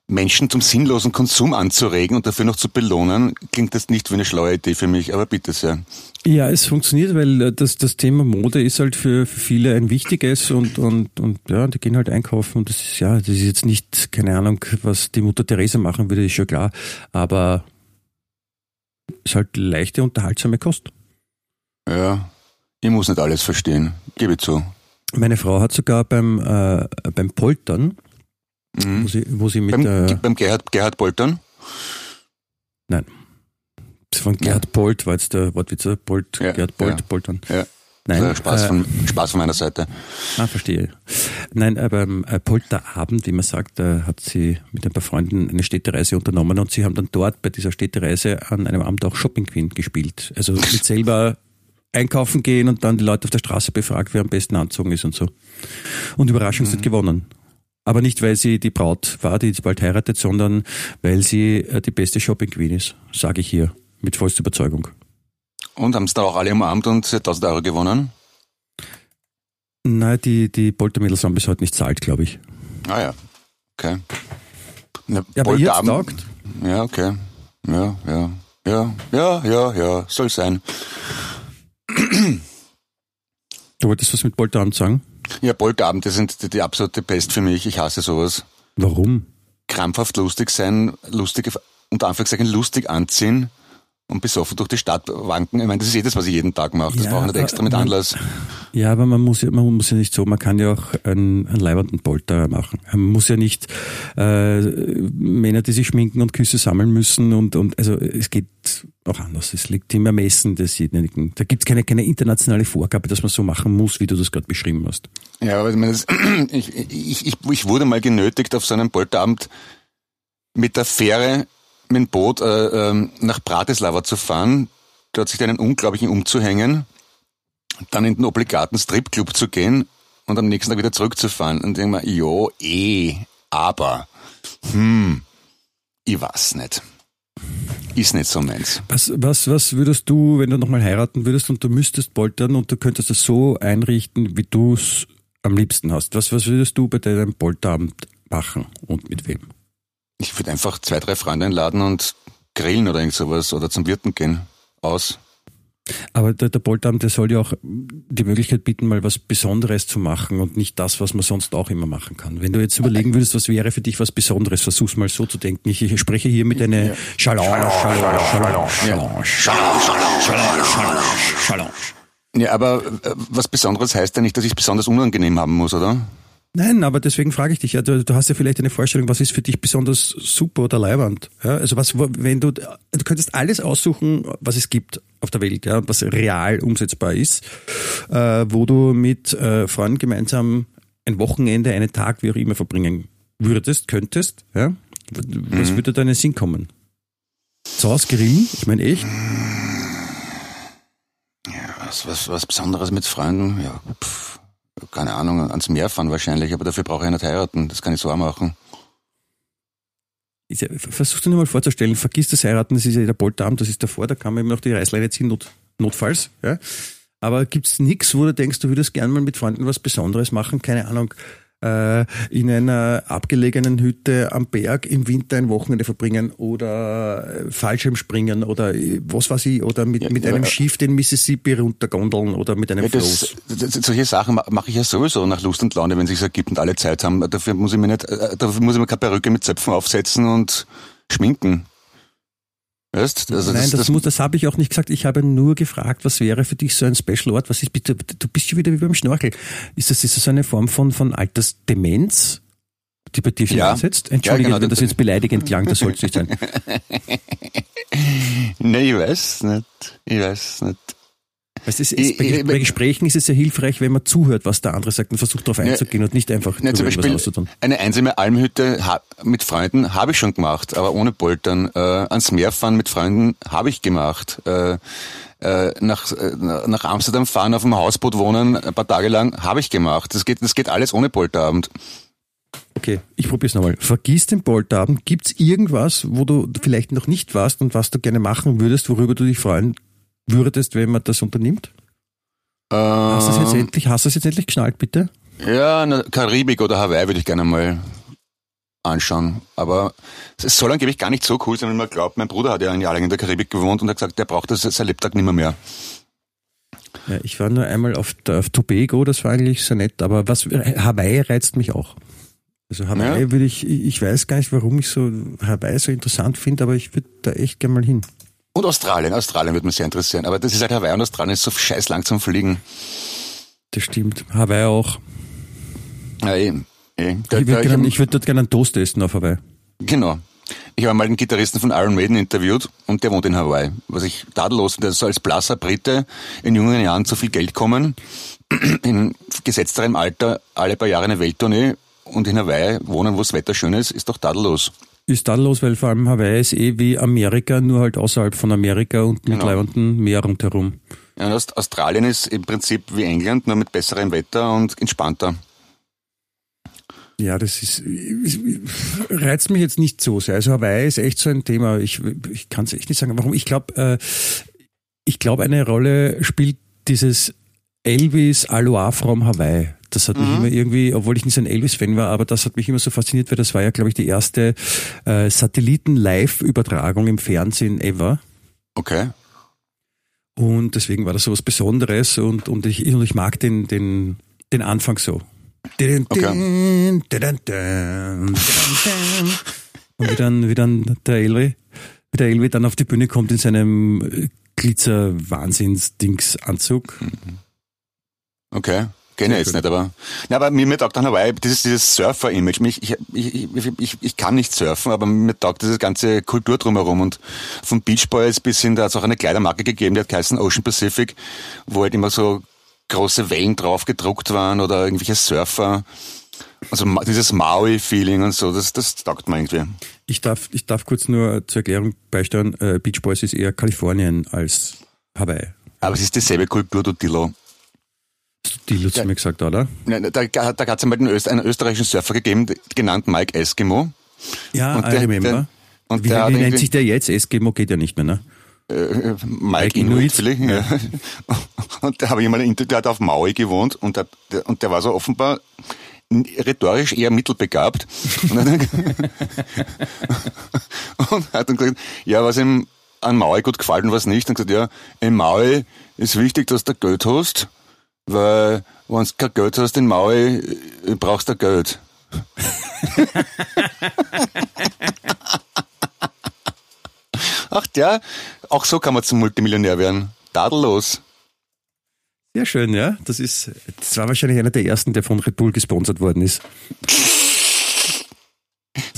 Speaker 2: Menschen zum sinnlosen Konsum anzuregen und dafür noch zu belohnen, klingt das nicht wie eine schlaue Idee für mich, aber bitte sehr.
Speaker 4: Ja, es funktioniert, weil äh, das, das Thema Mode ist halt für, für viele ein wichtiges und, und, und ja, die gehen halt einkaufen und das ist ja, das ist jetzt nicht, keine Ahnung, was die Mutter Teresa machen würde, ist schon klar, aber ist halt leichte, unterhaltsame Kost.
Speaker 2: Ja, ich muss nicht alles verstehen, gebe zu.
Speaker 4: Meine Frau hat sogar beim, äh, beim Poltern, wo
Speaker 2: Mhm.
Speaker 4: sie, wo sie mit
Speaker 2: Beim,
Speaker 4: der,
Speaker 2: beim Gerhard, Gerhard Poltern?
Speaker 4: nein, von Gerhard Polt war jetzt der Wortwitzer, Polt,
Speaker 2: Ja,
Speaker 4: Gerhard Polt,
Speaker 2: ja.
Speaker 4: Poltern.
Speaker 2: Ja.
Speaker 4: Nein,
Speaker 2: Also Spaß,
Speaker 4: äh,
Speaker 2: von, Spaß von meiner Seite.
Speaker 4: Ah, verstehe. Nein, aber beim äh, Polterabend, wie man sagt, da hat sie mit ein paar Freunden eine Städtereise unternommen und sie haben dann dort bei dieser Städtereise an einem Abend auch Shopping Queen gespielt. Also mit selber einkaufen gehen und dann die Leute auf der Straße befragt, wer am besten anzogen ist und so. Und Überraschung, sie hat gewonnen. Aber nicht, weil sie die Braut war, die jetzt bald heiratet, sondern weil sie äh, die beste Shopping Queen ist, sage ich hier mit vollster Überzeugung.
Speaker 2: Und haben es dann auch alle umarmt und sie hat 1000 Euro gewonnen?
Speaker 4: Nein, die, die Poltermädels haben bis heute nicht zahlt, glaube ich.
Speaker 2: Ah ja, okay. Ne,
Speaker 4: Ja, aber ihr taugt.
Speaker 2: Ja, okay. Ja, ja, ja, ja, ja, ja, soll sein.
Speaker 4: Du wolltest was mit Polterabend sagen?
Speaker 2: Ja, Polterabende sind die, die absolute Pest für mich. Ich hasse sowas.
Speaker 4: Warum?
Speaker 2: Krampfhaft lustig sein, lustige, unter Anführungszeichen lustig anziehen und besoffen durch die Stadt wanken. Ich meine, das ist eh das, was ich jeden Tag mache. Das
Speaker 4: Ja,
Speaker 2: brauche ich nicht extra mit
Speaker 4: man-
Speaker 2: Anlass.
Speaker 4: Ja, aber man muss ja, man muss ja nicht so, man kann ja auch einen, einen leibenden Polter machen. Man muss ja nicht äh, Männer, die sich schminken und Küsse sammeln müssen und, und also es geht auch anders. Es liegt im Ermessen desjenigen. Da gibt's keine, keine internationale Vorgabe, dass man so machen muss, wie du das gerade beschrieben hast.
Speaker 2: Ja, aber ich, meine, das, ich, ich, ich, ich wurde mal genötigt, auf so einem Polterabend mit der Fähre, mit dem Boot äh, ähm, nach Bratislava zu fahren, dort sich einen unglaublichen umzuhängen, dann in den obligaten Stripclub zu gehen und am nächsten Tag wieder zurückzufahren. Und denke mir, jo, eh, aber, hm, ich weiß nicht. Ist nicht so meins.
Speaker 4: Was, was, was würdest du, wenn du nochmal heiraten würdest und du müsstest poltern und du könntest das so einrichten, wie du es am liebsten hast? Was, was würdest du bei deinem Polterabend machen und mit wem?
Speaker 2: Ich würde einfach zwei, drei Freunde einladen und grillen oder irgend sowas oder zum Wirten gehen. Aus.
Speaker 4: Aber der, der Boltamt, der soll ja auch die Möglichkeit bieten, mal was Besonderes zu machen und nicht das, was man sonst auch immer machen kann. Wenn du jetzt überlegen würdest, was wäre für dich was Besonderes, versuch's mal so zu denken. Ich, spreche hier mit einer Chalon, Chalon, Chalon, Chalon, Chalon.
Speaker 2: Ja, aber äh, was Besonderes heißt ja nicht, dass ich es besonders unangenehm haben muss, oder?
Speaker 4: Nein, aber deswegen frage ich dich ja, du, du, hast ja vielleicht eine Vorstellung, was ist für dich besonders super oder leiwand? Ja, also was, wenn du, du könntest alles aussuchen, was es gibt auf der Welt, ja, was real umsetzbar ist, äh, wo du mit äh, Freunden gemeinsam ein Wochenende, einen Tag, wie auch immer verbringen würdest, könntest, ja? Was mhm. würde da in den Sinn kommen? Hause grillen? Ich meine echt?
Speaker 2: Ja, was, was, was Besonderes mit Freunden? Ja, pff keine Ahnung, ans Meer fahren wahrscheinlich, aber dafür brauche ich nicht heiraten. Das kann ich so auch machen.
Speaker 4: Versuch dir mal vorzustellen, vergiss das Heiraten, das ist ja der Polterabend, das ist davor, da kann man immer noch die Reißleine ziehen, not, notfalls. Ja? Aber gibt's nichts, wo du denkst, du würdest gerne mal mit Freunden was Besonderes machen? Keine Ahnung, äh, in einer abgelegenen Hütte am Berg im Winter ein Wochenende verbringen oder äh, Fallschirmspringen oder äh, was weiß ich, oder mit, ja, mit einem ja, Schiff den Mississippi runtergondeln oder mit einem ja,
Speaker 2: das, das, solche Sachen mache ich ja sowieso nach Lust und Laune, wenn es sich ergibt und alle Zeit haben. Dafür muss ich mir nicht, dafür muss ich mir keine Perücke mit Zöpfen aufsetzen und schminken.
Speaker 4: Weißt? Also Nein, das, das, das, das habe ich auch nicht gesagt. Ich habe nur gefragt, was wäre für dich so ein Special Ort? Was ist bitte? Du bist ja wieder wie beim Schnorchel. Ist das, ist das so eine Form von, von Altersdemenz, die bei dir ja. einsetzt? Entschuldige, ja, genau. wenn das jetzt beleidigend klang, das soll es nicht sein.
Speaker 2: Nein, ich weiß nicht. Ich weiß nicht.
Speaker 4: Es ist, bei, bei, Gesprächen ist es sehr hilfreich, wenn man zuhört, was der andere sagt und versucht darauf einzugehen und nicht einfach
Speaker 2: ja, zum Beispiel auszutun. Eine einsame Almhütte mit Freunden habe ich schon gemacht, aber ohne Poltern. Äh, ans Meer fahren mit Freunden habe ich gemacht. Äh, äh, nach, äh, nach Amsterdam fahren, auf dem Hausboot wohnen, ein paar Tage lang, habe ich gemacht. Das geht, das geht alles ohne Polterabend.
Speaker 4: Okay, ich probiere es nochmal. Vergiss den Polterabend. Gibt es irgendwas, wo du vielleicht noch nicht warst und was du gerne machen würdest, worüber du dich freuen würdest, wenn man das unternimmt? Ähm, hast du es jetzt endlich, hast du es jetzt endlich geschnallt, bitte?
Speaker 2: Ja, na, Karibik oder Hawaii würde ich gerne mal anschauen. Aber es soll angeblich gar nicht so cool sein, wie man glaubt. Mein Bruder hat ja ein Jahr lang in der Karibik gewohnt und hat gesagt, der braucht das sein Lebtag nicht mehr. mehr.
Speaker 4: Ja, ich war nur einmal auf, auf Tobago, das war eigentlich sehr nett, aber was Hawaii reizt mich auch. Also Hawaii ja. würde ich, ich weiß gar nicht, warum ich so Hawaii so interessant finde, aber ich würde da echt gerne mal hin.
Speaker 2: Und Australien. Australien würde mich sehr interessieren. Aber das ist halt Hawaii und Australien ist so scheiß lang zum Fliegen.
Speaker 4: Das stimmt. Hawaii auch.
Speaker 2: Ja, eben.
Speaker 4: Da, ich würde würd dort gerne einen Toast essen auf Hawaii.
Speaker 2: Genau. Ich habe mal einen Gitarristen von Iron Maiden interviewt und der wohnt in Hawaii. Was ich tadellos finde, so als blasser Brite in jungen Jahren zu viel Geld kommen, in gesetzterem Alter alle paar Jahre eine Welttournee und in Hawaii wohnen, wo das Wetter schön ist, ist doch tadellos
Speaker 4: ist tadellos, weil vor allem Hawaii ist eh wie Amerika, nur halt außerhalb von Amerika und mit genau. leibenden Meer rundherum.
Speaker 2: Ja, und Australien ist im Prinzip wie England, nur mit besserem Wetter und entspannter.
Speaker 4: Ja, das ist, reizt mich jetzt nicht so sehr. Also Hawaii ist echt so ein Thema. Ich, ich kann es echt nicht sagen, warum. Ich glaube, äh, ich glaube, eine Rolle spielt dieses Elvis Aloha from Hawaii. Das hat mich mhm. immer irgendwie, obwohl ich nicht so ein Elvis-Fan war, aber das hat mich immer so fasziniert, weil das war ja, glaube ich, die erste äh, Satelliten-Live-Übertragung im Fernsehen ever.
Speaker 2: Okay.
Speaker 4: Und deswegen war das so was Besonderes und, und, ich, und ich mag den, den, den Anfang so. Okay. Und wie dann, wie dann der Elvi, wie der Elvi dann auf die Bühne kommt in seinem Glitzer-Wahnsinns-Dings-Anzug. Mhm.
Speaker 2: Okay. Kenne ich jetzt nicht, aber, na, aber mir, mir taugt dann Hawaii, dieses, dieses Surfer-Image. Ich, ich, ich, ich, ich kann nicht surfen, aber mir taugt diese ganze Kultur drumherum und von Beach Boys bis hin, da hat es auch eine Kleidermarke gegeben, die hat geheißen Ocean Pacific, wo halt immer so große Wellen drauf gedruckt waren oder irgendwelche Surfer. Also dieses Maui-Feeling und so, das, das taugt mir irgendwie.
Speaker 4: Ich darf, ich darf kurz nur zur Erklärung beisteuern, äh, Beach Boys ist eher Kalifornien als Hawaii.
Speaker 2: Aber es ist dieselbe Kultur, du Dillo.
Speaker 4: Die hat mir gesagt, oder?
Speaker 2: Da, da, da hat es einmal einen, Öster, einen, österreichischen Surfer gegeben, genannt Mike Eskimo.
Speaker 4: Ja, und der, I remember. Der, und wie, der wie nennt sich der jetzt? Eskimo geht ja nicht mehr, ne?
Speaker 2: Äh, Mike, Mike Inuit, Inuit vielleicht. Ja. Und da habe ich mal ein Interview, der hat auf Maui gewohnt und der, und der war so offenbar rhetorisch eher mittelbegabt. Und, dann, und hat dann gesagt, ja, was ihm an Maui gut gefällt und was nicht. Und gesagt, ja, im Maui ist wichtig, dass du Geld hast, weil wenn du kein Geld hast in Maui, äh, brauchst du Geld. Ach ja, auch so kann man zum Multimillionär werden. Tadellos.
Speaker 4: Sehr schön, ja. Das ist, das war wahrscheinlich einer der ersten, der von Red Bull gesponsert worden ist.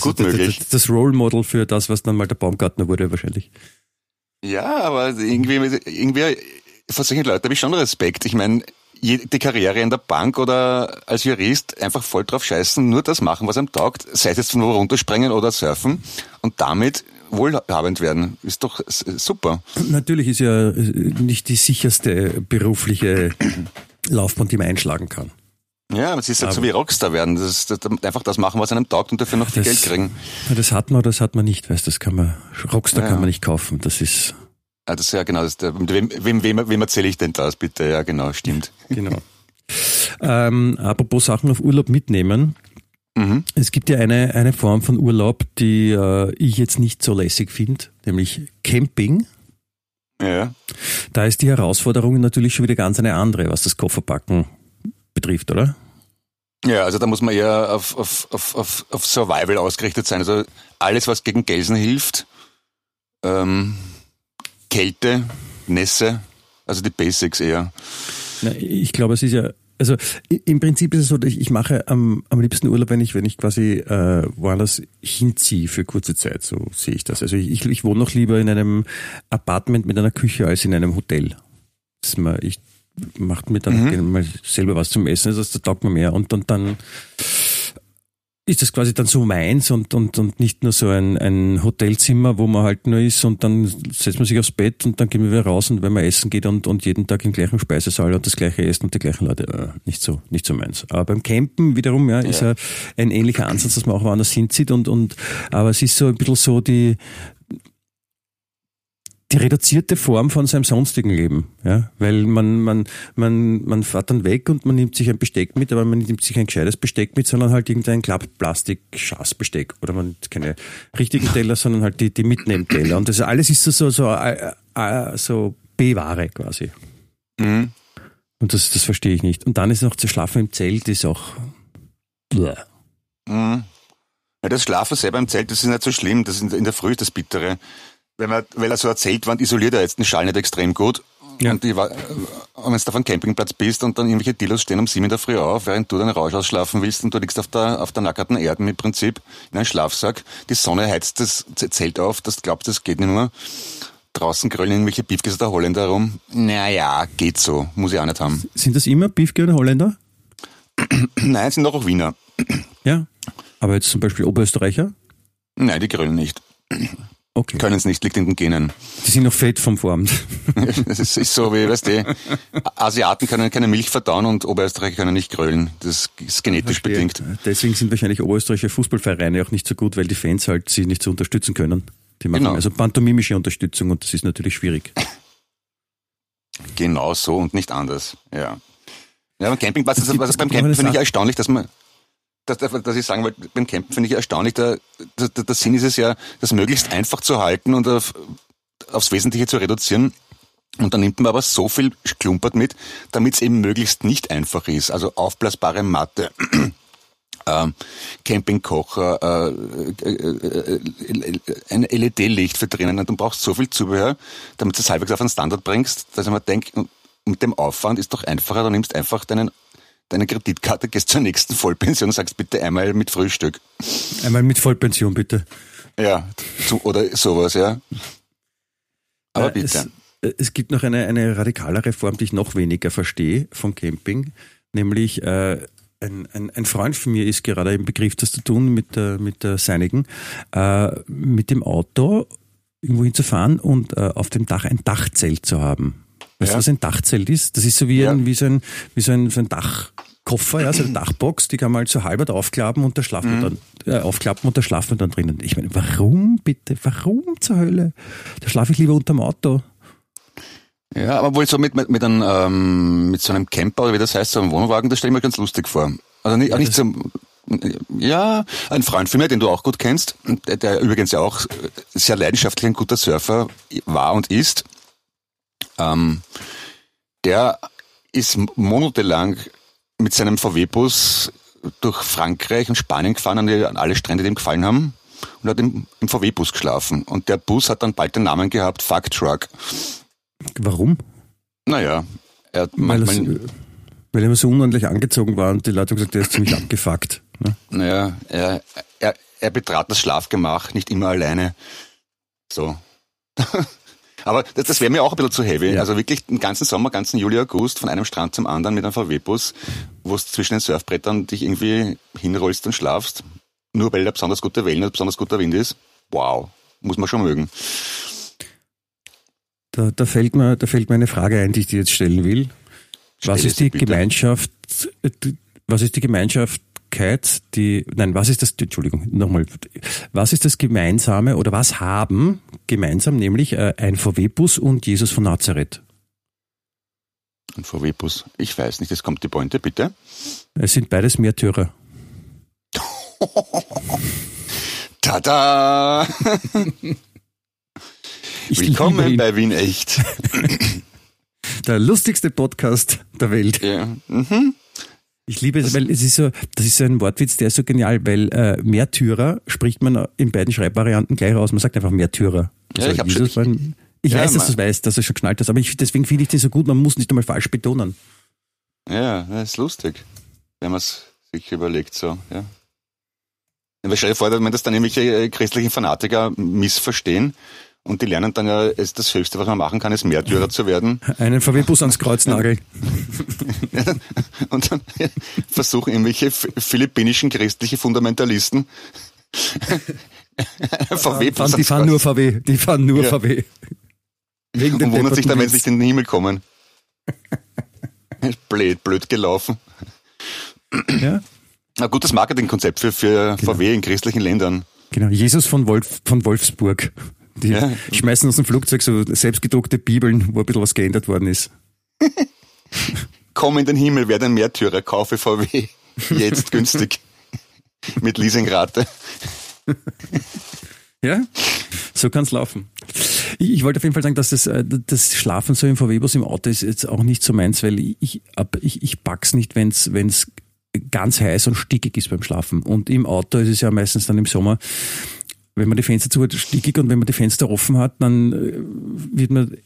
Speaker 2: Gut
Speaker 4: das,
Speaker 2: möglich.
Speaker 4: Das, das Role Model für das, was dann mal der Baumgartner wurde, wahrscheinlich.
Speaker 2: Ja, aber irgendwie, irgendwie vor solchen Leuten habe ich schon Respekt. Ich meine, die Karriere in der Bank oder als Jurist einfach voll drauf scheißen, nur das machen, was einem taugt, sei es jetzt von wo runterspringen oder surfen und damit wohlhabend werden. Ist doch super.
Speaker 4: Natürlich ist ja nicht die sicherste berufliche Laufbahn, die man einschlagen kann.
Speaker 2: Ja, es ist halt so wie Rockstar werden. Das ist einfach das machen, was einem taugt und dafür noch viel das, Geld kriegen.
Speaker 4: Das hat man oder das hat man nicht, weißt das kann man, Rockstar ja. kann man nicht kaufen. Das ist.
Speaker 2: Ja, das ist ja genau. Das, wem, wem, wem, wem erzähle ich denn das bitte? Ja, genau, stimmt.
Speaker 4: Genau. ähm, apropos Sachen auf Urlaub mitnehmen. Mhm. Es gibt ja eine, eine Form von Urlaub, die äh, ich jetzt nicht so lässig finde, nämlich Camping.
Speaker 2: Ja.
Speaker 4: Da ist die Herausforderung natürlich schon wieder ganz eine andere, was das Kofferpacken betrifft, oder?
Speaker 2: Ja, also da muss man eher auf, auf, auf, auf, auf Survival ausgerichtet sein. Also alles, was gegen Gelsen hilft, ähm, Kälte, Nässe, also die Basics eher.
Speaker 4: Na, ich glaube, es ist ja, also im Prinzip ist es so, ich, ich mache am, am liebsten Urlaub, wenn ich, wenn ich quasi äh, woanders hinziehe für kurze Zeit, so sehe ich das. Also ich, ich wohne noch lieber in einem Apartment mit einer Küche als in einem Hotel. Das mal, ich macht mir dann mhm. mal selber was zum Essen, also das taugt mir mehr. Und, und dann ist das quasi dann so meins und, und, und nicht nur so ein, ein Hotelzimmer, wo man halt nur ist und dann setzt man sich aufs Bett und dann gehen wir wieder raus und wenn man essen geht und, und jeden Tag im gleichen Speisesaal und das gleiche essen und die gleichen Leute, äh, nicht so, nicht so meins. Aber beim Campen wiederum, ja, ist ja ein ähnlicher Ansatz, dass man auch woanders hinzieht und, und, aber es ist so ein bisschen so die, die reduzierte Form von seinem sonstigen Leben, ja, weil man man man man fährt dann weg und man nimmt sich ein Besteck mit, aber man nimmt sich ein gescheites Besteck mit, sondern halt irgendein Klappplastik Schaßbesteck oder man keine richtigen Teller, sondern halt die die Mitnehmteller und das alles ist so so so, äh, äh, so B-Ware quasi. Mhm. Und das das verstehe ich nicht. Und dann ist noch zu schlafen im Zelt ist auch
Speaker 2: bleh. Mhm. Ja, das Schlafen selber im Zelt, das ist nicht so schlimm, das ist in der Früh das Bittere wenn man, weil er so erzählt, wann isoliert er jetzt den Schall nicht extrem gut. Ja. Und, wenn du auf einem Campingplatz bist und dann irgendwelche Dealers stehen um sieben in der Früh auf, während du deinen Rausch ausschlafen willst und du liegst auf der, auf der nackerten Erde im Prinzip in einem Schlafsack, die Sonne heizt das Zelt auf, das glaubt, das geht nicht mehr. Draußen grölen irgendwelche Beefkes oder Holländer rum. Naja, geht so, muss ich auch nicht haben.
Speaker 4: Sind das immer Beefke oder Holländer?
Speaker 2: Nein, sind doch auch Wiener.
Speaker 4: Ja, aber jetzt zum Beispiel Oberösterreicher?
Speaker 2: Nein, die grölen nicht.
Speaker 4: Okay.
Speaker 2: Können es nicht, liegt in den Genen.
Speaker 4: Die sind noch fett vom Form.
Speaker 2: das ist, so wie, weißt du, Asiaten können keine Milch verdauen und Oberösterreicher können nicht grölen. Das ist genetisch bedingt.
Speaker 4: Deswegen sind wahrscheinlich oberösterreichische Fußballvereine auch nicht so gut, weil die Fans halt sie nicht so unterstützen können. Die machen genau. also pantomimische Unterstützung und das ist natürlich schwierig.
Speaker 2: Genau so und nicht anders, ja. Ja, beim Campingplatz, also, also beim Camping finde ich erstaunlich, dass man, dass, dass ich sagen wollte, beim Campen finde ich erstaunlich, der, der, der Sinn ist es ja, das möglichst einfach zu halten und auf, aufs Wesentliche zu reduzieren. Und dann nimmt man aber so viel Klumpert mit, damit es eben möglichst nicht einfach ist. Also aufblasbare Matte, äh, Campingkocher, äh, äh, äh, ein LED-Licht für drinnen. Und du brauchst so viel Zubehör, damit du es halbwegs auf einen Standard bringst, dass mir denke, mit dem Aufwand ist doch einfacher, du nimmst einfach deinen deine Kreditkarte, gehst zur nächsten Vollpension und sagst bitte einmal mit Frühstück.
Speaker 4: Einmal mit Vollpension, bitte.
Speaker 2: Ja, zu, oder sowas, ja. Aber bitte.
Speaker 4: Es, äh, es, gibt noch eine, eine radikalere Form, die ich noch weniger verstehe vom Camping, nämlich äh, ein, ein, ein Freund von mir ist gerade im Begriff, das zu tun mit der, mit der seinigen, äh, mit dem Auto irgendwo hinzufahren und äh, auf dem Dach ein Dachzelt zu haben. Weißt du, was ein Dachzelt ist? Das ist so wie, ein, wie so ein, wie so ein, so ein Dachkoffer, ja, so eine Dachbox, die kann man halt so halber aufklappen und da schlafen mhm. dann, äh, aufklappen und da schlafen wir dann drinnen. Ich meine, warum bitte? Warum zur Hölle? Da schlafe ich lieber unterm Auto.
Speaker 2: Ja, aber wohl so mit, mit, mit, einem, ähm, mit so einem Camper, oder wie das heißt, so einem Wohnwagen, das stelle ich mir ganz lustig vor. Also nicht, nicht zum, ja, ein Freund von mir, den du auch gut kennst, der, der übrigens ja auch sehr leidenschaftlich ein guter Surfer war und ist, ähm, der ist monatelang mit seinem VW-Bus durch Frankreich und Spanien gefahren, an, alle Strände, die ihm gefallen haben, und hat im, im VW-Bus geschlafen. Und der Bus hat dann bald den Namen gehabt, Fuck Truck.
Speaker 4: Warum?
Speaker 2: Naja, er hat
Speaker 4: Weil,
Speaker 2: manchmal,
Speaker 4: es, weil er immer so unordentlich angezogen war und die Leute haben gesagt, der ist ziemlich abgefuckt. Ne?
Speaker 2: naja, er, er, er betrat das Schlafgemach nicht immer alleine. So. Aber das, das wäre mir auch ein bisschen zu heavy.
Speaker 4: Ja.
Speaker 2: Also wirklich den ganzen Sommer, ganzen Juli, August von einem Strand zum anderen mit einem VW-Bus, wo du zwischen den Surfbrettern dich irgendwie hinrollst und schlafst, nur weil da besonders gute Wellen und besonders guter Wind ist. Wow, muss man schon mögen.
Speaker 4: Da, da, fällt mir, da fällt mir eine Frage ein, die ich dir jetzt stellen will. Was
Speaker 2: Stell
Speaker 4: ist
Speaker 2: sie
Speaker 4: die
Speaker 2: bitte.
Speaker 4: Gemeinschaft, äh, was ist die Gemeinschaftkeit, die, nein, was ist das, Entschuldigung, nochmal, was ist das Gemeinsame oder was haben gemeinsam, nämlich äh, ein VW-Bus und Jesus von Nazareth?
Speaker 2: Ein VW-Bus. Ich weiß nicht, jetzt kommt die Pointe, bitte.
Speaker 4: Es sind beides Märtyrer.
Speaker 2: Tada! Willkommen bei Wien Echt.
Speaker 4: Der lustigste Podcast der Welt.
Speaker 2: Ja. Mhm.
Speaker 4: Ich liebe es, weil es ist so, das ist so ein Wortwitz, der ist so genial, weil äh, Märtyrer spricht man in beiden Schreibvarianten gleich raus. Man sagt einfach Märtyrer.
Speaker 2: Ja, ich
Speaker 4: Jesus
Speaker 2: schon-
Speaker 4: ein, ich
Speaker 2: Ja,
Speaker 4: weiß, dass
Speaker 2: man-
Speaker 4: du weißt, dass du schon geschnallt hast, aber ich, deswegen finde ich den so gut, man muss nicht einmal falsch betonen.
Speaker 2: Ja, das ist lustig, wenn man es sich überlegt so. Ja. Dir vor, wenn das dann irgendwelche äh, christlichen Fanatiker missverstehen und die lernen dann ja, ist das Höchste, was man machen kann, ist Märtyrer zu werden
Speaker 4: Einen VW-Bus ans Kreuz nageln.
Speaker 2: und dann versuchen irgendwelche philippinischen christliche Fundamentalisten VW-Bus
Speaker 4: die fahren nur VW, die fahren nur
Speaker 2: Ja.
Speaker 4: VW. Wegen
Speaker 2: und wundern sich dann, wenn sie nicht in den Himmel kommen. blöd, blöd gelaufen.
Speaker 4: Ja,
Speaker 2: Na gutes Marketingkonzept für, für VW in christlichen Ländern.
Speaker 4: genau. Jesus von, Wolf, von Wolfsburg. Die
Speaker 2: Ja.
Speaker 4: schmeißen aus dem Flugzeug so selbstgedruckte Bibeln, wo ein bisschen was geändert worden ist.
Speaker 2: Komm in den Himmel, werde ein Märtyrer, kaufe VW. Jetzt günstig. Mit Leasingrate.
Speaker 4: Ja, so kann's laufen. Ich, ich wollte auf jeden Fall sagen, dass das, äh, das Schlafen so im VW-Bus im Auto ist jetzt auch nicht so meins, weil ich, ich, ich pack's nicht, wenn's wenn's ganz heiß und stickig ist beim Schlafen. Und im Auto ist es ja meistens dann im Sommer, wenn man die Fenster zu hat, stickig und wenn man die Fenster offen hat, dann äh, wird man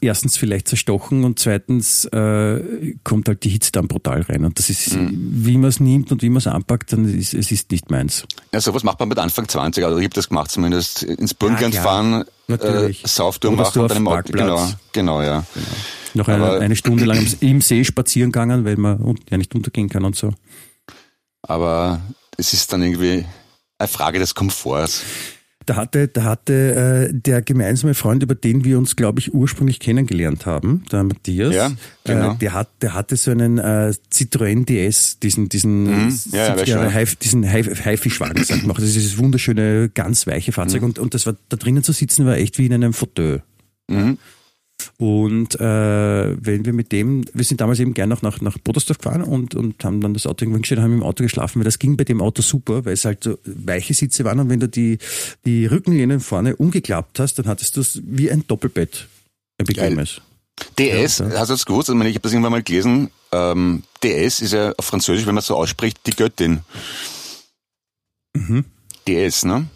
Speaker 4: erstens vielleicht zerstochen und zweitens äh, kommt halt die Hitze dann brutal rein. Und das ist, wie man es nimmt und wie man es anpackt, dann ist es ist nicht meins.
Speaker 2: Ja, sowas macht man mit Anfang 20, also ich habe das gemacht zumindest. Ins Burgenland
Speaker 4: Ja,
Speaker 2: fahren, äh. Sauftour machen und dann im Auto. Genau, genau, ja.
Speaker 4: Noch eine, eine Stunde lang im See spazieren gegangen, weil man ja nicht untergehen kann und so.
Speaker 2: Aber es ist dann irgendwie eine Frage des Komforts.
Speaker 4: Da hatte, da hatte äh, der gemeinsame Freund, über den wir uns, glaube ich, ursprünglich kennengelernt haben, der Matthias,
Speaker 2: Ja, genau.
Speaker 4: äh, der, hat, der hatte so einen äh, Citroën DS, diesen, diesen,
Speaker 2: Mhm. Ja, ja,
Speaker 4: 70er
Speaker 2: weiß schon.
Speaker 4: Haif, diesen Haif- Haifischwagen, sag ich mal. Das ist dieses wunderschöne, ganz weiche Fahrzeug
Speaker 2: Mhm.
Speaker 4: und, und das war, da drinnen zu sitzen war echt wie in einem Fauteuil.
Speaker 2: Mhm.
Speaker 4: Und äh, wenn wir mit dem, wir sind damals eben gern noch nach, nach Bodersdorf gefahren und, und haben dann das Auto irgendwann gestellt, haben im Auto geschlafen, weil das ging bei dem Auto super, weil es halt so weiche Sitze waren und wenn du die, die Rückenlehnen vorne umgeklappt hast, dann hattest du es wie ein Doppelbett. Ein bequemes.
Speaker 2: DS,
Speaker 4: Ja,
Speaker 2: hast du das gewusst? Also, ich habe das irgendwann mal gelesen. Ähm, DS ist ja auf Französisch, wenn man so ausspricht, die Göttin.
Speaker 4: Mhm.
Speaker 2: DS, ne?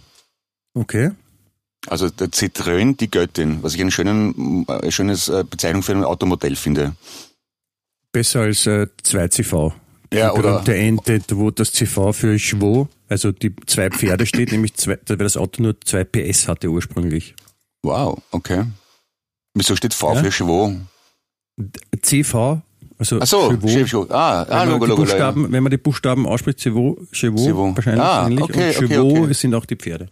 Speaker 4: Okay.
Speaker 2: Also der Citroën, die Göttin, was ich eine schönen, äh, schönes äh, Bezeichnung für ein Automodell finde.
Speaker 4: Besser als äh, 2CV.
Speaker 2: Ja, oder
Speaker 4: berühmte Ente, wo das CV für Schwo, also die zwei Pferde steht, nämlich zwei, weil das Auto nur zwei PS hatte ursprünglich.
Speaker 2: wow, okay. Wieso steht V
Speaker 4: Ja?
Speaker 2: für Chevaux?
Speaker 4: CV, also
Speaker 2: Ach so,
Speaker 4: Chevaux.
Speaker 2: Ah, ah
Speaker 4: Wenn man,
Speaker 2: Logo,
Speaker 4: die
Speaker 2: Logo,
Speaker 4: Buchstaben, wenn man die Buchstaben ausspricht, Chevaux, Chevaux, wahrscheinlich
Speaker 2: Ah,
Speaker 4: ähnlich.
Speaker 2: okay,
Speaker 4: und
Speaker 2: okay,
Speaker 4: Chevaux
Speaker 2: okay.
Speaker 4: sind auch die Pferde.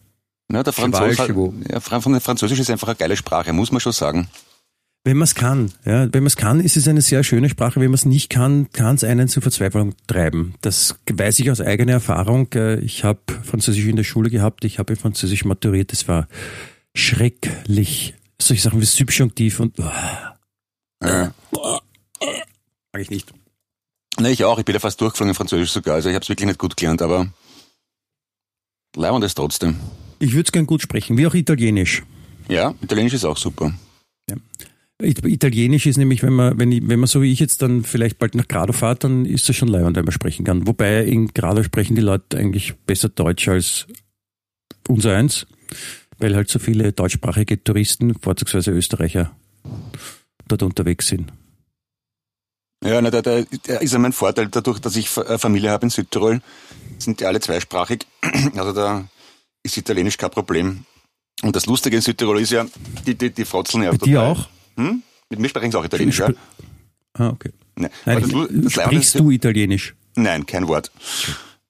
Speaker 2: Ja, der Franzose, ja, Französisch ist einfach eine geile Sprache, muss man schon sagen.
Speaker 4: Wenn man es kann, ja, wenn man es kann, ist es eine sehr schöne Sprache. Wenn man es nicht kann, kann es einen zur Verzweiflung treiben. Das weiß ich aus eigener Erfahrung. Äh, Ich habe Französisch in der Schule gehabt, ich habe in Französisch maturiert. Das war schrecklich. Solche Sachen wie Subjunktiv und oh,
Speaker 2: Ja.
Speaker 4: mag ich nicht.
Speaker 2: Ne, ich auch. Ich bin ja fast durchgeflogen in Französisch sogar. Also ich habe es wirklich nicht gut gelernt, aber leibend ist trotzdem.
Speaker 4: Ich würde es gern gut sprechen, wie auch Italienisch.
Speaker 2: Ja, Italienisch ist auch super.
Speaker 4: Ja. Italienisch ist nämlich, wenn man, wenn, ich, wenn man so wie ich jetzt dann vielleicht bald nach Grado fahrt, dann ist das schon leibend, wenn man sprechen kann. Wobei in Grado sprechen die Leute eigentlich besser Deutsch als unser eins, weil halt so viele deutschsprachige Touristen, vorzugsweise Österreicher, dort unterwegs sind.
Speaker 2: Ja, na, da, da, da ist ja mein Vorteil dadurch, dass ich Familie habe in Südtirol, sind die alle zweisprachig. Also da ist Italienisch kein Problem. Und das Lustige in Südtirol ist ja, die, die, die frotzeln ja
Speaker 4: Mit dir auch?
Speaker 2: Hm? Mit mir sprechen sie auch Italienisch, ja?
Speaker 4: Ah, okay.
Speaker 2: Nein.
Speaker 4: Nein,
Speaker 2: Aber
Speaker 4: das, sprichst du Italienisch?
Speaker 2: Nein, kein Wort.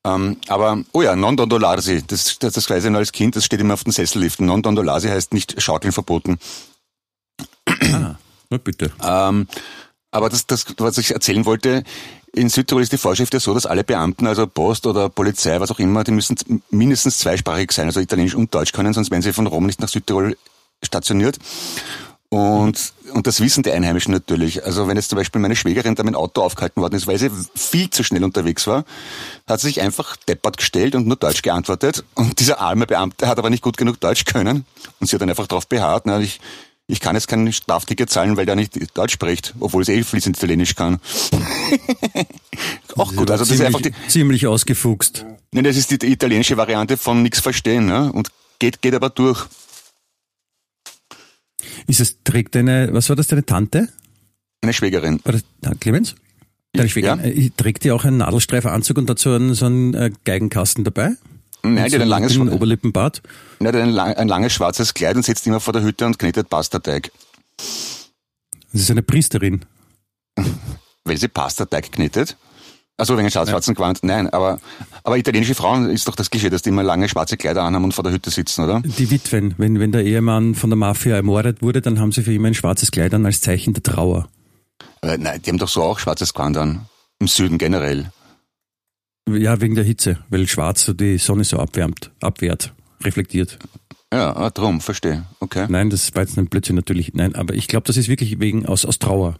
Speaker 2: Ähm, aber, oh ja, non dondolarsi, das, das, das weiß ich noch als Kind, das steht immer auf den Sesselliften. Non dondolarsi heißt nicht schaukeln verboten.
Speaker 4: Ah, na bitte.
Speaker 2: Ähm, aber das, das, was ich erzählen wollte, in Südtirol ist die Vorschrift ja so, dass alle Beamten, also Post oder Polizei, was auch immer, die müssen mindestens zweisprachig sein, also Italienisch und Deutsch können, sonst werden sie von Rom nicht nach Südtirol stationiert. Und, und das wissen die Einheimischen natürlich. Also wenn jetzt zum Beispiel meine Schwägerin da mit dem Auto aufgehalten worden ist, weil sie viel zu schnell unterwegs war, hat sie sich einfach deppert gestellt und nur Deutsch geantwortet. Und dieser arme Beamte hat aber nicht gut genug Deutsch können. Und sie hat dann einfach darauf beharrt. Na, ich, ich kann jetzt kein Strafticket zahlen, weil der nicht Deutsch spricht, obwohl sie eh fließend Italienisch kann. Auch gut. Also das
Speaker 4: ziemlich,
Speaker 2: ist einfach die,
Speaker 4: ziemlich ausgefuchst.
Speaker 2: Nein, das ist die italienische Variante von nichts verstehen, ne? Und geht, geht aber durch.
Speaker 4: Ist es, trägt deine, was war das, deine Tante?
Speaker 2: Eine Schwägerin.
Speaker 4: War das, Clemens? Deine Schwägerin. Ja. Trägt die auch einen Nadelstreiferanzug und dazu einen, so einen äh, Geigenkasten dabei?
Speaker 2: Nein, die hat ein langes
Speaker 4: Oberlippenbart.
Speaker 2: Nein, die hat ein, lang, ein langes schwarzes Kleid und sitzt immer vor der Hütte und knetet Pastateig.
Speaker 4: Das ist eine Priesterin.
Speaker 2: Weil sie Pastateig knetet? Also wegen schwarzen. Gewand. Nein, aber, aber italienische Frauen ist doch das Klischee, dass die immer lange schwarze Kleider anhaben und vor der Hütte sitzen, oder?
Speaker 4: Die Witwen, wenn, wenn der Ehemann von der Mafia ermordet wurde, dann haben sie für immer ein schwarzes Kleid an als Zeichen der Trauer.
Speaker 2: Aber nein, die haben doch so auch schwarzes Gewand an. Im Süden generell.
Speaker 4: Ja, wegen der Hitze, weil schwarz so die Sonne so abwärmt, abwehrt, reflektiert.
Speaker 2: Ja, ah, drum, verstehe. Okay.
Speaker 4: Nein, das war jetzt ein Blödsinn natürlich. Nein, aber ich glaube, das ist wirklich wegen aus, aus Trauer.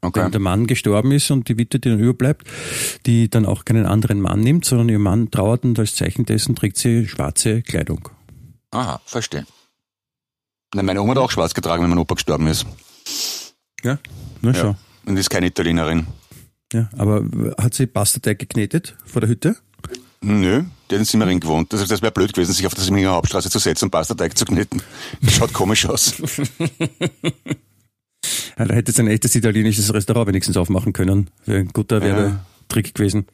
Speaker 2: Okay.
Speaker 4: Wenn der Mann gestorben ist und die Witwe, die dann überbleibt, die dann auch keinen anderen Mann nimmt, sondern ihr Mann trauert und als Zeichen dessen trägt sie schwarze Kleidung.
Speaker 2: Aha, verstehe. Nein, meine Oma hat auch schwarz getragen, wenn mein Opa gestorben ist.
Speaker 4: Ja, na ja. schau.
Speaker 2: Und ist keine Italienerin.
Speaker 4: Ja, aber hat sie Pastateig geknetet vor der Hütte?
Speaker 2: Nö, die hat in Simmering gewohnt. Das, das wäre blöd gewesen, sich auf der Simmeringer Hauptstraße zu setzen und Pastateig zu kneten. Das schaut komisch aus.
Speaker 4: Ja, da hätte jetzt ein echtes italienisches Restaurant wenigstens aufmachen können. Wäre ein guter Werbetrick ja. gewesen.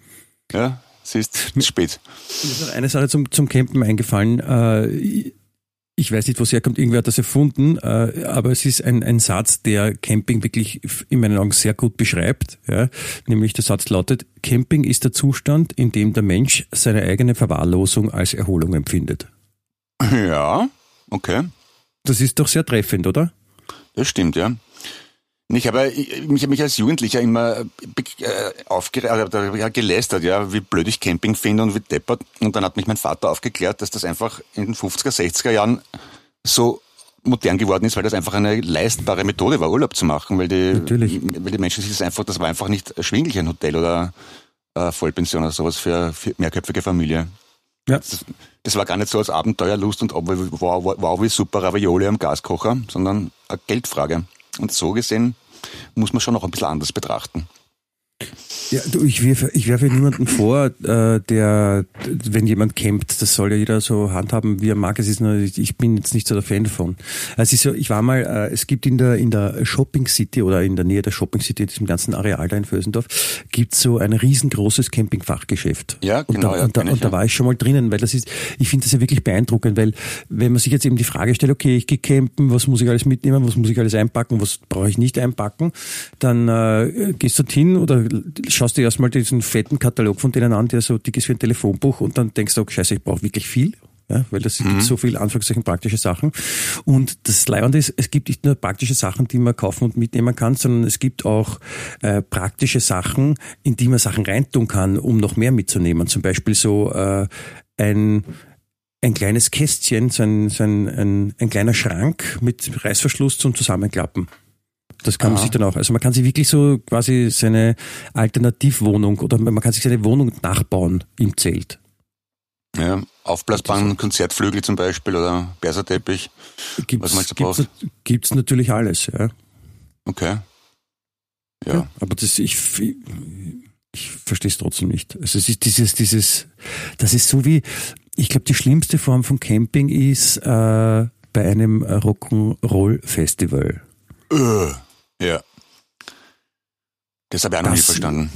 Speaker 2: Ja, es ist spät.
Speaker 4: Mir ist noch eine Sache zum, zum Campen eingefallen. Äh, ich weiß nicht, wo es herkommt, irgendwer hat das erfunden, äh, aber es ist ein, ein Satz, der Camping wirklich in meinen Augen sehr gut beschreibt. Ja? Nämlich der Satz lautet, Camping ist der Zustand, in dem der Mensch seine eigene Verwahrlosung als Erholung empfindet.
Speaker 2: Ja, okay.
Speaker 4: Das ist doch sehr treffend, oder?
Speaker 2: Das stimmt, ja. Ich habe mich, mich als Jugendlicher immer äh, aufgeregt, also, ja, gelästert, ja, wie blöd ich Camping finde und wie deppert. Und dann hat mich mein Vater aufgeklärt, dass das einfach in den 50er, 60er Jahren so modern geworden ist, weil das einfach eine leistbare Methode war, Urlaub zu machen, weil die,
Speaker 4: Natürlich.
Speaker 2: weil die Menschen sich das einfach, das war einfach nicht erschwinglich, ein Hotel oder äh, Vollpension oder sowas für, für mehrköpfige Familie.
Speaker 4: Ja.
Speaker 2: Das, das, war gar nicht so als Abenteuerlust und wow, wow, wow, wie super Ravioli am Gaskocher, sondern eine Geldfrage. Und so gesehen muss man schon noch ein bisschen anders betrachten.
Speaker 4: Ja, du, ich werfe, ich werfe niemanden vor, äh, der, wenn jemand campt, das soll ja jeder so handhaben, wie er mag. Es ist nur, ich bin jetzt nicht so der Fan davon. Es ist so, ich war mal, äh, es gibt in der, in der Shopping City oder in der Nähe der Shopping City, diesem ganzen Areal da in Vösendorf, gibt so ein riesengroßes Campingfachgeschäft.
Speaker 2: Ja, genau.
Speaker 4: Und da,
Speaker 2: ja,
Speaker 4: und, da,
Speaker 2: ich,
Speaker 4: und da
Speaker 2: ja.
Speaker 4: war ich schon mal drinnen, weil das ist, ich finde das ja wirklich beeindruckend, weil wenn man sich jetzt eben die Frage stellt, okay, ich gehe campen, was muss ich alles mitnehmen, was muss ich alles einpacken, was brauche ich nicht einpacken, dann äh, gehst du dorthin oder schaust dir erstmal diesen fetten Katalog von denen an, der so dick ist wie ein Telefonbuch und dann denkst du, okay, scheiße, ich brauche wirklich viel. Ja, weil das gibt so viel Anführungszeichen praktische Sachen. Und das Leibende ist, es gibt nicht nur praktische Sachen, die man kaufen und mitnehmen kann, sondern es gibt auch äh, praktische Sachen, in die man Sachen reintun kann, um noch mehr mitzunehmen. Zum Beispiel so äh, ein ein kleines Kästchen, so ein, so ein, ein, ein kleiner Schrank mit Reißverschluss zum Zusammenklappen. Das kann man
Speaker 2: Aha.
Speaker 4: sich dann auch, also man kann sich wirklich so quasi seine Alternativwohnung oder man kann sich seine Wohnung nachbauen im Zelt.
Speaker 2: Ja, aufblasbaren Konzertflügel zum Beispiel oder Berserteppich.
Speaker 4: Gibt's,
Speaker 2: Was man so
Speaker 4: gibt's,
Speaker 2: braucht.
Speaker 4: gibt's natürlich alles, ja.
Speaker 2: Okay. Ja.
Speaker 4: Ja, aber das, ich, ich verstehe es trotzdem nicht. Also es ist dieses, dieses, das ist so wie, ich glaube, die schlimmste Form von Camping ist äh, bei einem Rock'n'Roll-Festival.
Speaker 2: Äh, ja. Das habe ich auch noch nie
Speaker 4: Das-
Speaker 2: verstanden.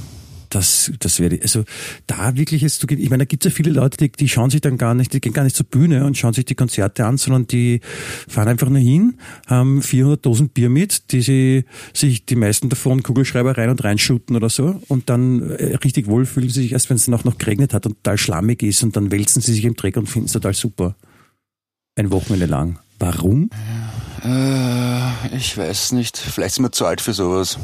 Speaker 4: Das, das wäre, also da wirklich jetzt zu gehen, ich meine, da gibt es ja viele Leute, die, die schauen sich dann gar nicht, die gehen gar nicht zur Bühne und schauen sich die Konzerte an, sondern die fahren einfach nur hin, haben 400 Bier mit, die sie sich die meisten davon Kugelschreiber rein und reinschütten oder so und dann äh, richtig wohlfühlen sie sich, erst wenn es dann auch noch geregnet hat und total schlammig ist und dann wälzen sie sich im Dreck und finden es total super. Ein Wochenende lang. Warum?
Speaker 2: Äh, ich weiß nicht. Vielleicht sind wir zu alt für sowas.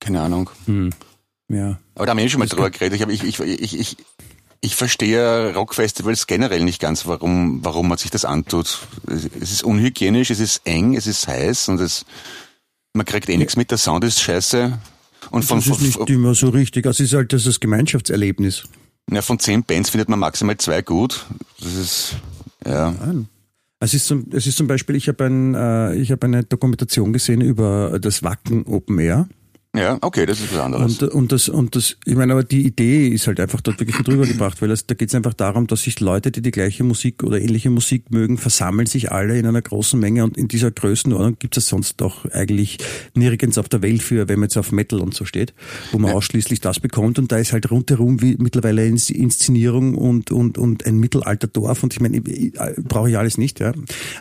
Speaker 2: Keine Ahnung.
Speaker 4: Hm. Ja.
Speaker 2: Aber da haben wir eh schon mal drüber geredet. Ich, hab- ich, ich, ich, ich, ich verstehe Rockfestivals generell nicht ganz, warum, warum man sich das antut. Es ist unhygienisch, es ist eng, es ist heiß und es, man kriegt eh nichts mit, der Sound ist scheiße. Und von,
Speaker 4: Das ist nicht immer so richtig. Also es ist halt das, das Gemeinschaftserlebnis.
Speaker 2: ja, von zehn Bands findet man maximal zwei gut. Das ist, ja.
Speaker 4: Nein. Es ist zum, es ist zum Beispiel, ich habe ein, äh, ich habe eine Dokumentation gesehen über das Wacken Open Air.
Speaker 2: Ja, okay, das ist was anderes.
Speaker 4: Und, und das, und das, ich meine, aber die Idee ist halt einfach dort wirklich mit rübergebracht, weil das, da geht es einfach darum, dass sich Leute, die die gleiche Musik oder ähnliche Musik mögen, versammeln sich alle in einer großen Menge und in dieser Größenordnung gibt es sonst doch eigentlich nirgends auf der Welt für, wenn man jetzt auf Metal und so steht, wo man ausschließlich das bekommt und da ist halt rundherum wie mittlerweile Inszenierung und, und, und ein Mittelalterdorf und ich meine, ich- brauche ich alles nicht, ja.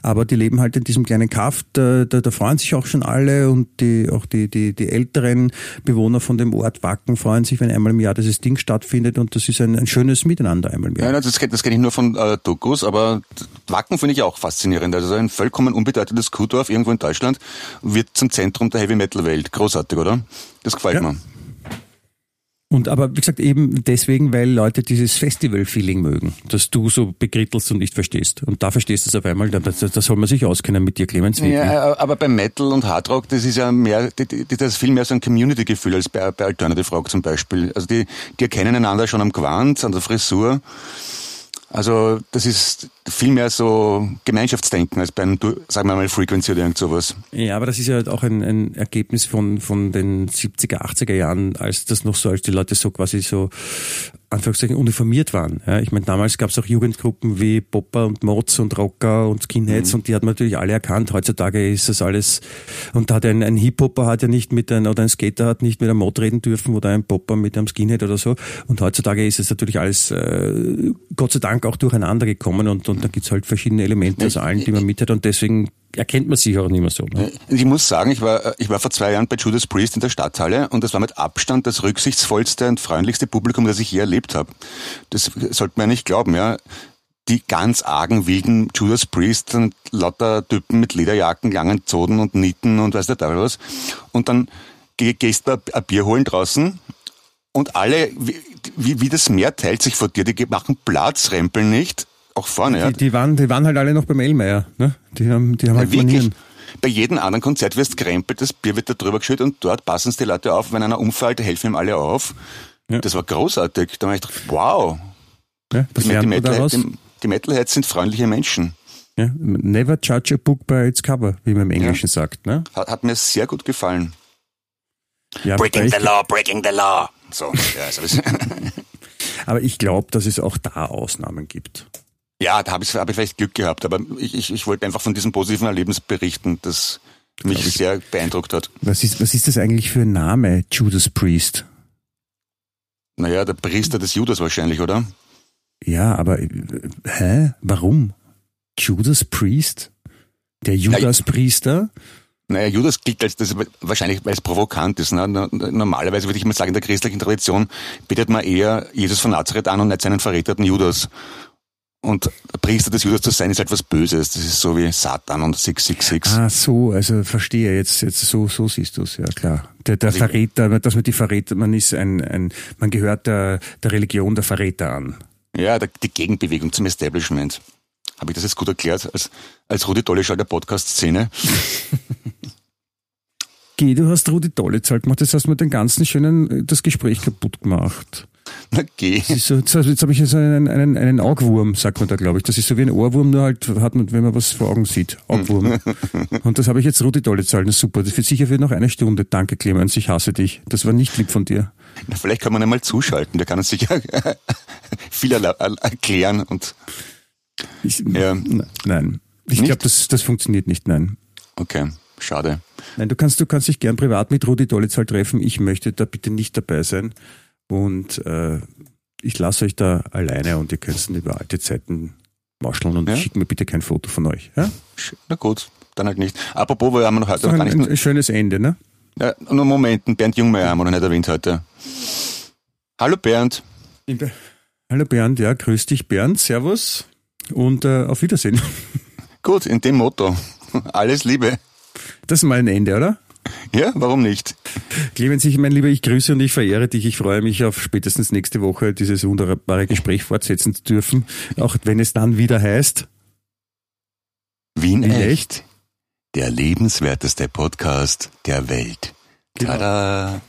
Speaker 4: Aber die leben halt in diesem kleinen Kaff, da, da, da freuen sich auch schon alle und die, auch die, die, die älteren Bewohner von dem Ort Wacken freuen sich, wenn einmal im Jahr dieses Ding stattfindet und das ist ein, ein schönes Miteinander einmal im
Speaker 2: Ja,
Speaker 4: Jahr.
Speaker 2: nein, das, das kenne ich nur von äh, Dokus, aber Wacken finde ich auch faszinierend. Also ein vollkommen unbedeutendes Kuhdorf irgendwo in Deutschland wird zum Zentrum der Heavy-Metal-Welt. Großartig, oder? Das gefällt
Speaker 4: Ja.
Speaker 2: mir.
Speaker 4: Und aber wie gesagt, eben deswegen, weil Leute dieses Festival-Feeling mögen, dass du so bekrittelst und nicht verstehst. Und da verstehst du es auf einmal, da, da, soll man sich auskennen mit dir, Clemens. wirklich.
Speaker 2: Ja, aber bei Metal und Hardrock, das ist ja mehr, das ist viel mehr so ein Community-Gefühl als bei, bei Alternative Rock zum Beispiel. Also die, die erkennen einander schon am Gewand, an der Frisur. Also das ist viel mehr so Gemeinschaftsdenken als beim, sagen wir mal, Frequency oder irgend sowas.
Speaker 4: Ja, aber das ist ja halt auch ein, ein Ergebnis von, von den 70er, 80er Jahren, als das noch so, als die Leute so quasi so, Anführungszeichen, uniformiert waren. Ja, ich meine, damals gab es auch Jugendgruppen wie Popper und Mods und Rocker und Skinheads und die hat man natürlich alle erkannt. Heutzutage ist das alles, und da hat ein, ein Hip-Hopper hat ja nicht mit einem, oder ein Skater hat nicht mit einem Mod reden dürfen oder ein Popper mit einem Skinhead oder so. Und heutzutage ist es natürlich alles, äh, Gott sei Dank auch durcheinander gekommen und, und da gibt's halt verschiedene Elemente aus allen, die man mit hat und deswegen erkennt man sich auch nicht mehr so. Ne?
Speaker 2: Ich muss sagen, ich war, ich war vor zwei Jahren bei Judas Priest in der Stadthalle und das war mit Abstand das rücksichtsvollste und freundlichste Publikum, das ich je erlebt habe. Das sollte man ja nicht glauben, ja. Die ganz argen, wilden Judas Priest und lauter Typen mit Lederjacken, langen Zoden und Nieten und weiß der Teufel was. Und dann geh- gehst du ein Bier holen draußen und alle, wie, wie, wie das Meer teilt sich vor dir, die machen Platz, rempeln nicht, auch vorne, ja.
Speaker 4: Die, die, waren, die waren halt alle noch beim Elmeier. Ne? Die haben, die haben halt
Speaker 2: Wirklich.
Speaker 4: Manieren.
Speaker 2: Bei jedem anderen Konzert wirst gerempelt, das Bier wird da drüber geschüttet und dort passen es die Leute auf. Wenn einer umfällt, helfen ihm alle auf.
Speaker 4: Ja.
Speaker 2: Das war großartig. Da habe ich gedacht, wow,
Speaker 4: Ja,
Speaker 2: die, die, Metal, die, die Metalheads sind freundliche Menschen.
Speaker 4: Ja, never judge a book by its cover, wie man im Englischen sagt. Ne?
Speaker 2: Hat, hat mir sehr gut gefallen.
Speaker 4: Ja,
Speaker 2: Breaking the law, breaking the law. So, ja, also das,
Speaker 4: aber ich glaube, dass es auch da Ausnahmen gibt.
Speaker 2: Ja da habe ich, hab ich vielleicht Glück gehabt, aber ich, ich, ich wollte einfach von diesem positiven Erlebnis berichten, das mich sehr beeindruckt hat.
Speaker 4: Was ist, was ist das eigentlich für ein Name, Judas Priest?
Speaker 2: Naja, der Priester des Judas wahrscheinlich, oder?
Speaker 4: Ja, aber äh, hä? Warum? Judas Priest? Der Judas Priester?
Speaker 2: Naja, Judas gilt als das wahrscheinlich, weil es provokant ist. Ne? No- Normalerweise würde ich mal sagen, in der christlichen Tradition betet man eher Jesus von Nazareth an und nicht seinen verräterten Judas. Und Priester des Judas zu sein, ist halt was Böses. Das ist so wie Satan und 666.
Speaker 4: Ah, so, also verstehe, jetzt, jetzt so, so siehst du es, ja klar. Der, der
Speaker 2: Also
Speaker 4: Verräter, dass man die Verräter, man ist ein, ein man gehört der, der Religion der Verräter an.
Speaker 2: Ja, der, die Gegenbewegung zum Establishment. Habe ich das jetzt gut erklärt? Als, als Rudi Dolleschall der Podcast-Szene?
Speaker 4: Geh, du hast Rudi Dollezahl gemacht, das hast mir den ganzen schönen, das Gespräch kaputt gemacht.
Speaker 2: Na geh.
Speaker 4: Ist so, jetzt, jetzt habe ich jetzt einen, einen, einen Augwurm, sagt man da, glaube ich. Das ist so wie ein Ohrwurm, nur halt hat man, wenn man was vor Augen sieht. Augwurm. Und das habe ich jetzt Rudi Dollezahl, das ist super. Das wird sicher für noch eine Stunde. Danke, Clemens, ich hasse dich. Das war nicht lieb von dir.
Speaker 2: Na, vielleicht kann man einmal zuschalten, der kann uns sicher viel erklären und
Speaker 4: Ich,
Speaker 2: Ja.
Speaker 4: Nein. Ich glaube, das, das funktioniert nicht, nein.
Speaker 2: okay, schade.
Speaker 4: Nein, du kannst, du kannst dich gern privat mit Rudi Dollezahl treffen. Ich möchte da bitte nicht dabei sein. Und äh, ich lasse euch da alleine und ihr könnt dann über alte Zeiten mauscheln und
Speaker 2: Ja.
Speaker 4: schickt mir bitte kein Foto von euch. Ja?
Speaker 2: Na gut, dann halt nicht. Apropos, wir haben noch heute noch
Speaker 4: ein,
Speaker 2: gar nicht.
Speaker 4: ein schönes Ende, ne?
Speaker 2: Ja, nur Moment, den Bernd Jungmeier haben wir noch nicht erwähnt heute. Hallo Bernd.
Speaker 4: Hallo Bernd, ja, grüß dich Bernd, servus und äh, auf Wiedersehen.
Speaker 2: Gut, in dem Motto. Alles Liebe.
Speaker 4: Das ist mal ein Ende, oder?
Speaker 2: Ja, warum nicht?
Speaker 4: Clemens, ich mein Lieber, ich grüße und ich verehre dich. Ich freue mich auf spätestens nächste Woche dieses wunderbare Gespräch fortsetzen zu dürfen, auch wenn es dann wieder heißt.
Speaker 2: Wien
Speaker 4: Wien
Speaker 2: echt. Der lebenswerteste Podcast der Welt.
Speaker 4: Genau.
Speaker 2: Tada.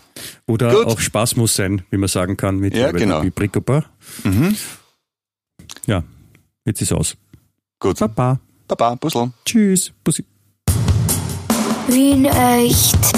Speaker 4: Oder
Speaker 2: Gut.
Speaker 4: auch Spaß muss sein, wie man sagen kann, mit
Speaker 2: Ja, genau.
Speaker 4: Bricopa.
Speaker 2: Mhm.
Speaker 4: Ja, jetzt ist aus.
Speaker 2: Gut.
Speaker 4: Baba.
Speaker 2: Baba, Puzzle.
Speaker 4: Tschüss. Bussi.
Speaker 1: Wien echt.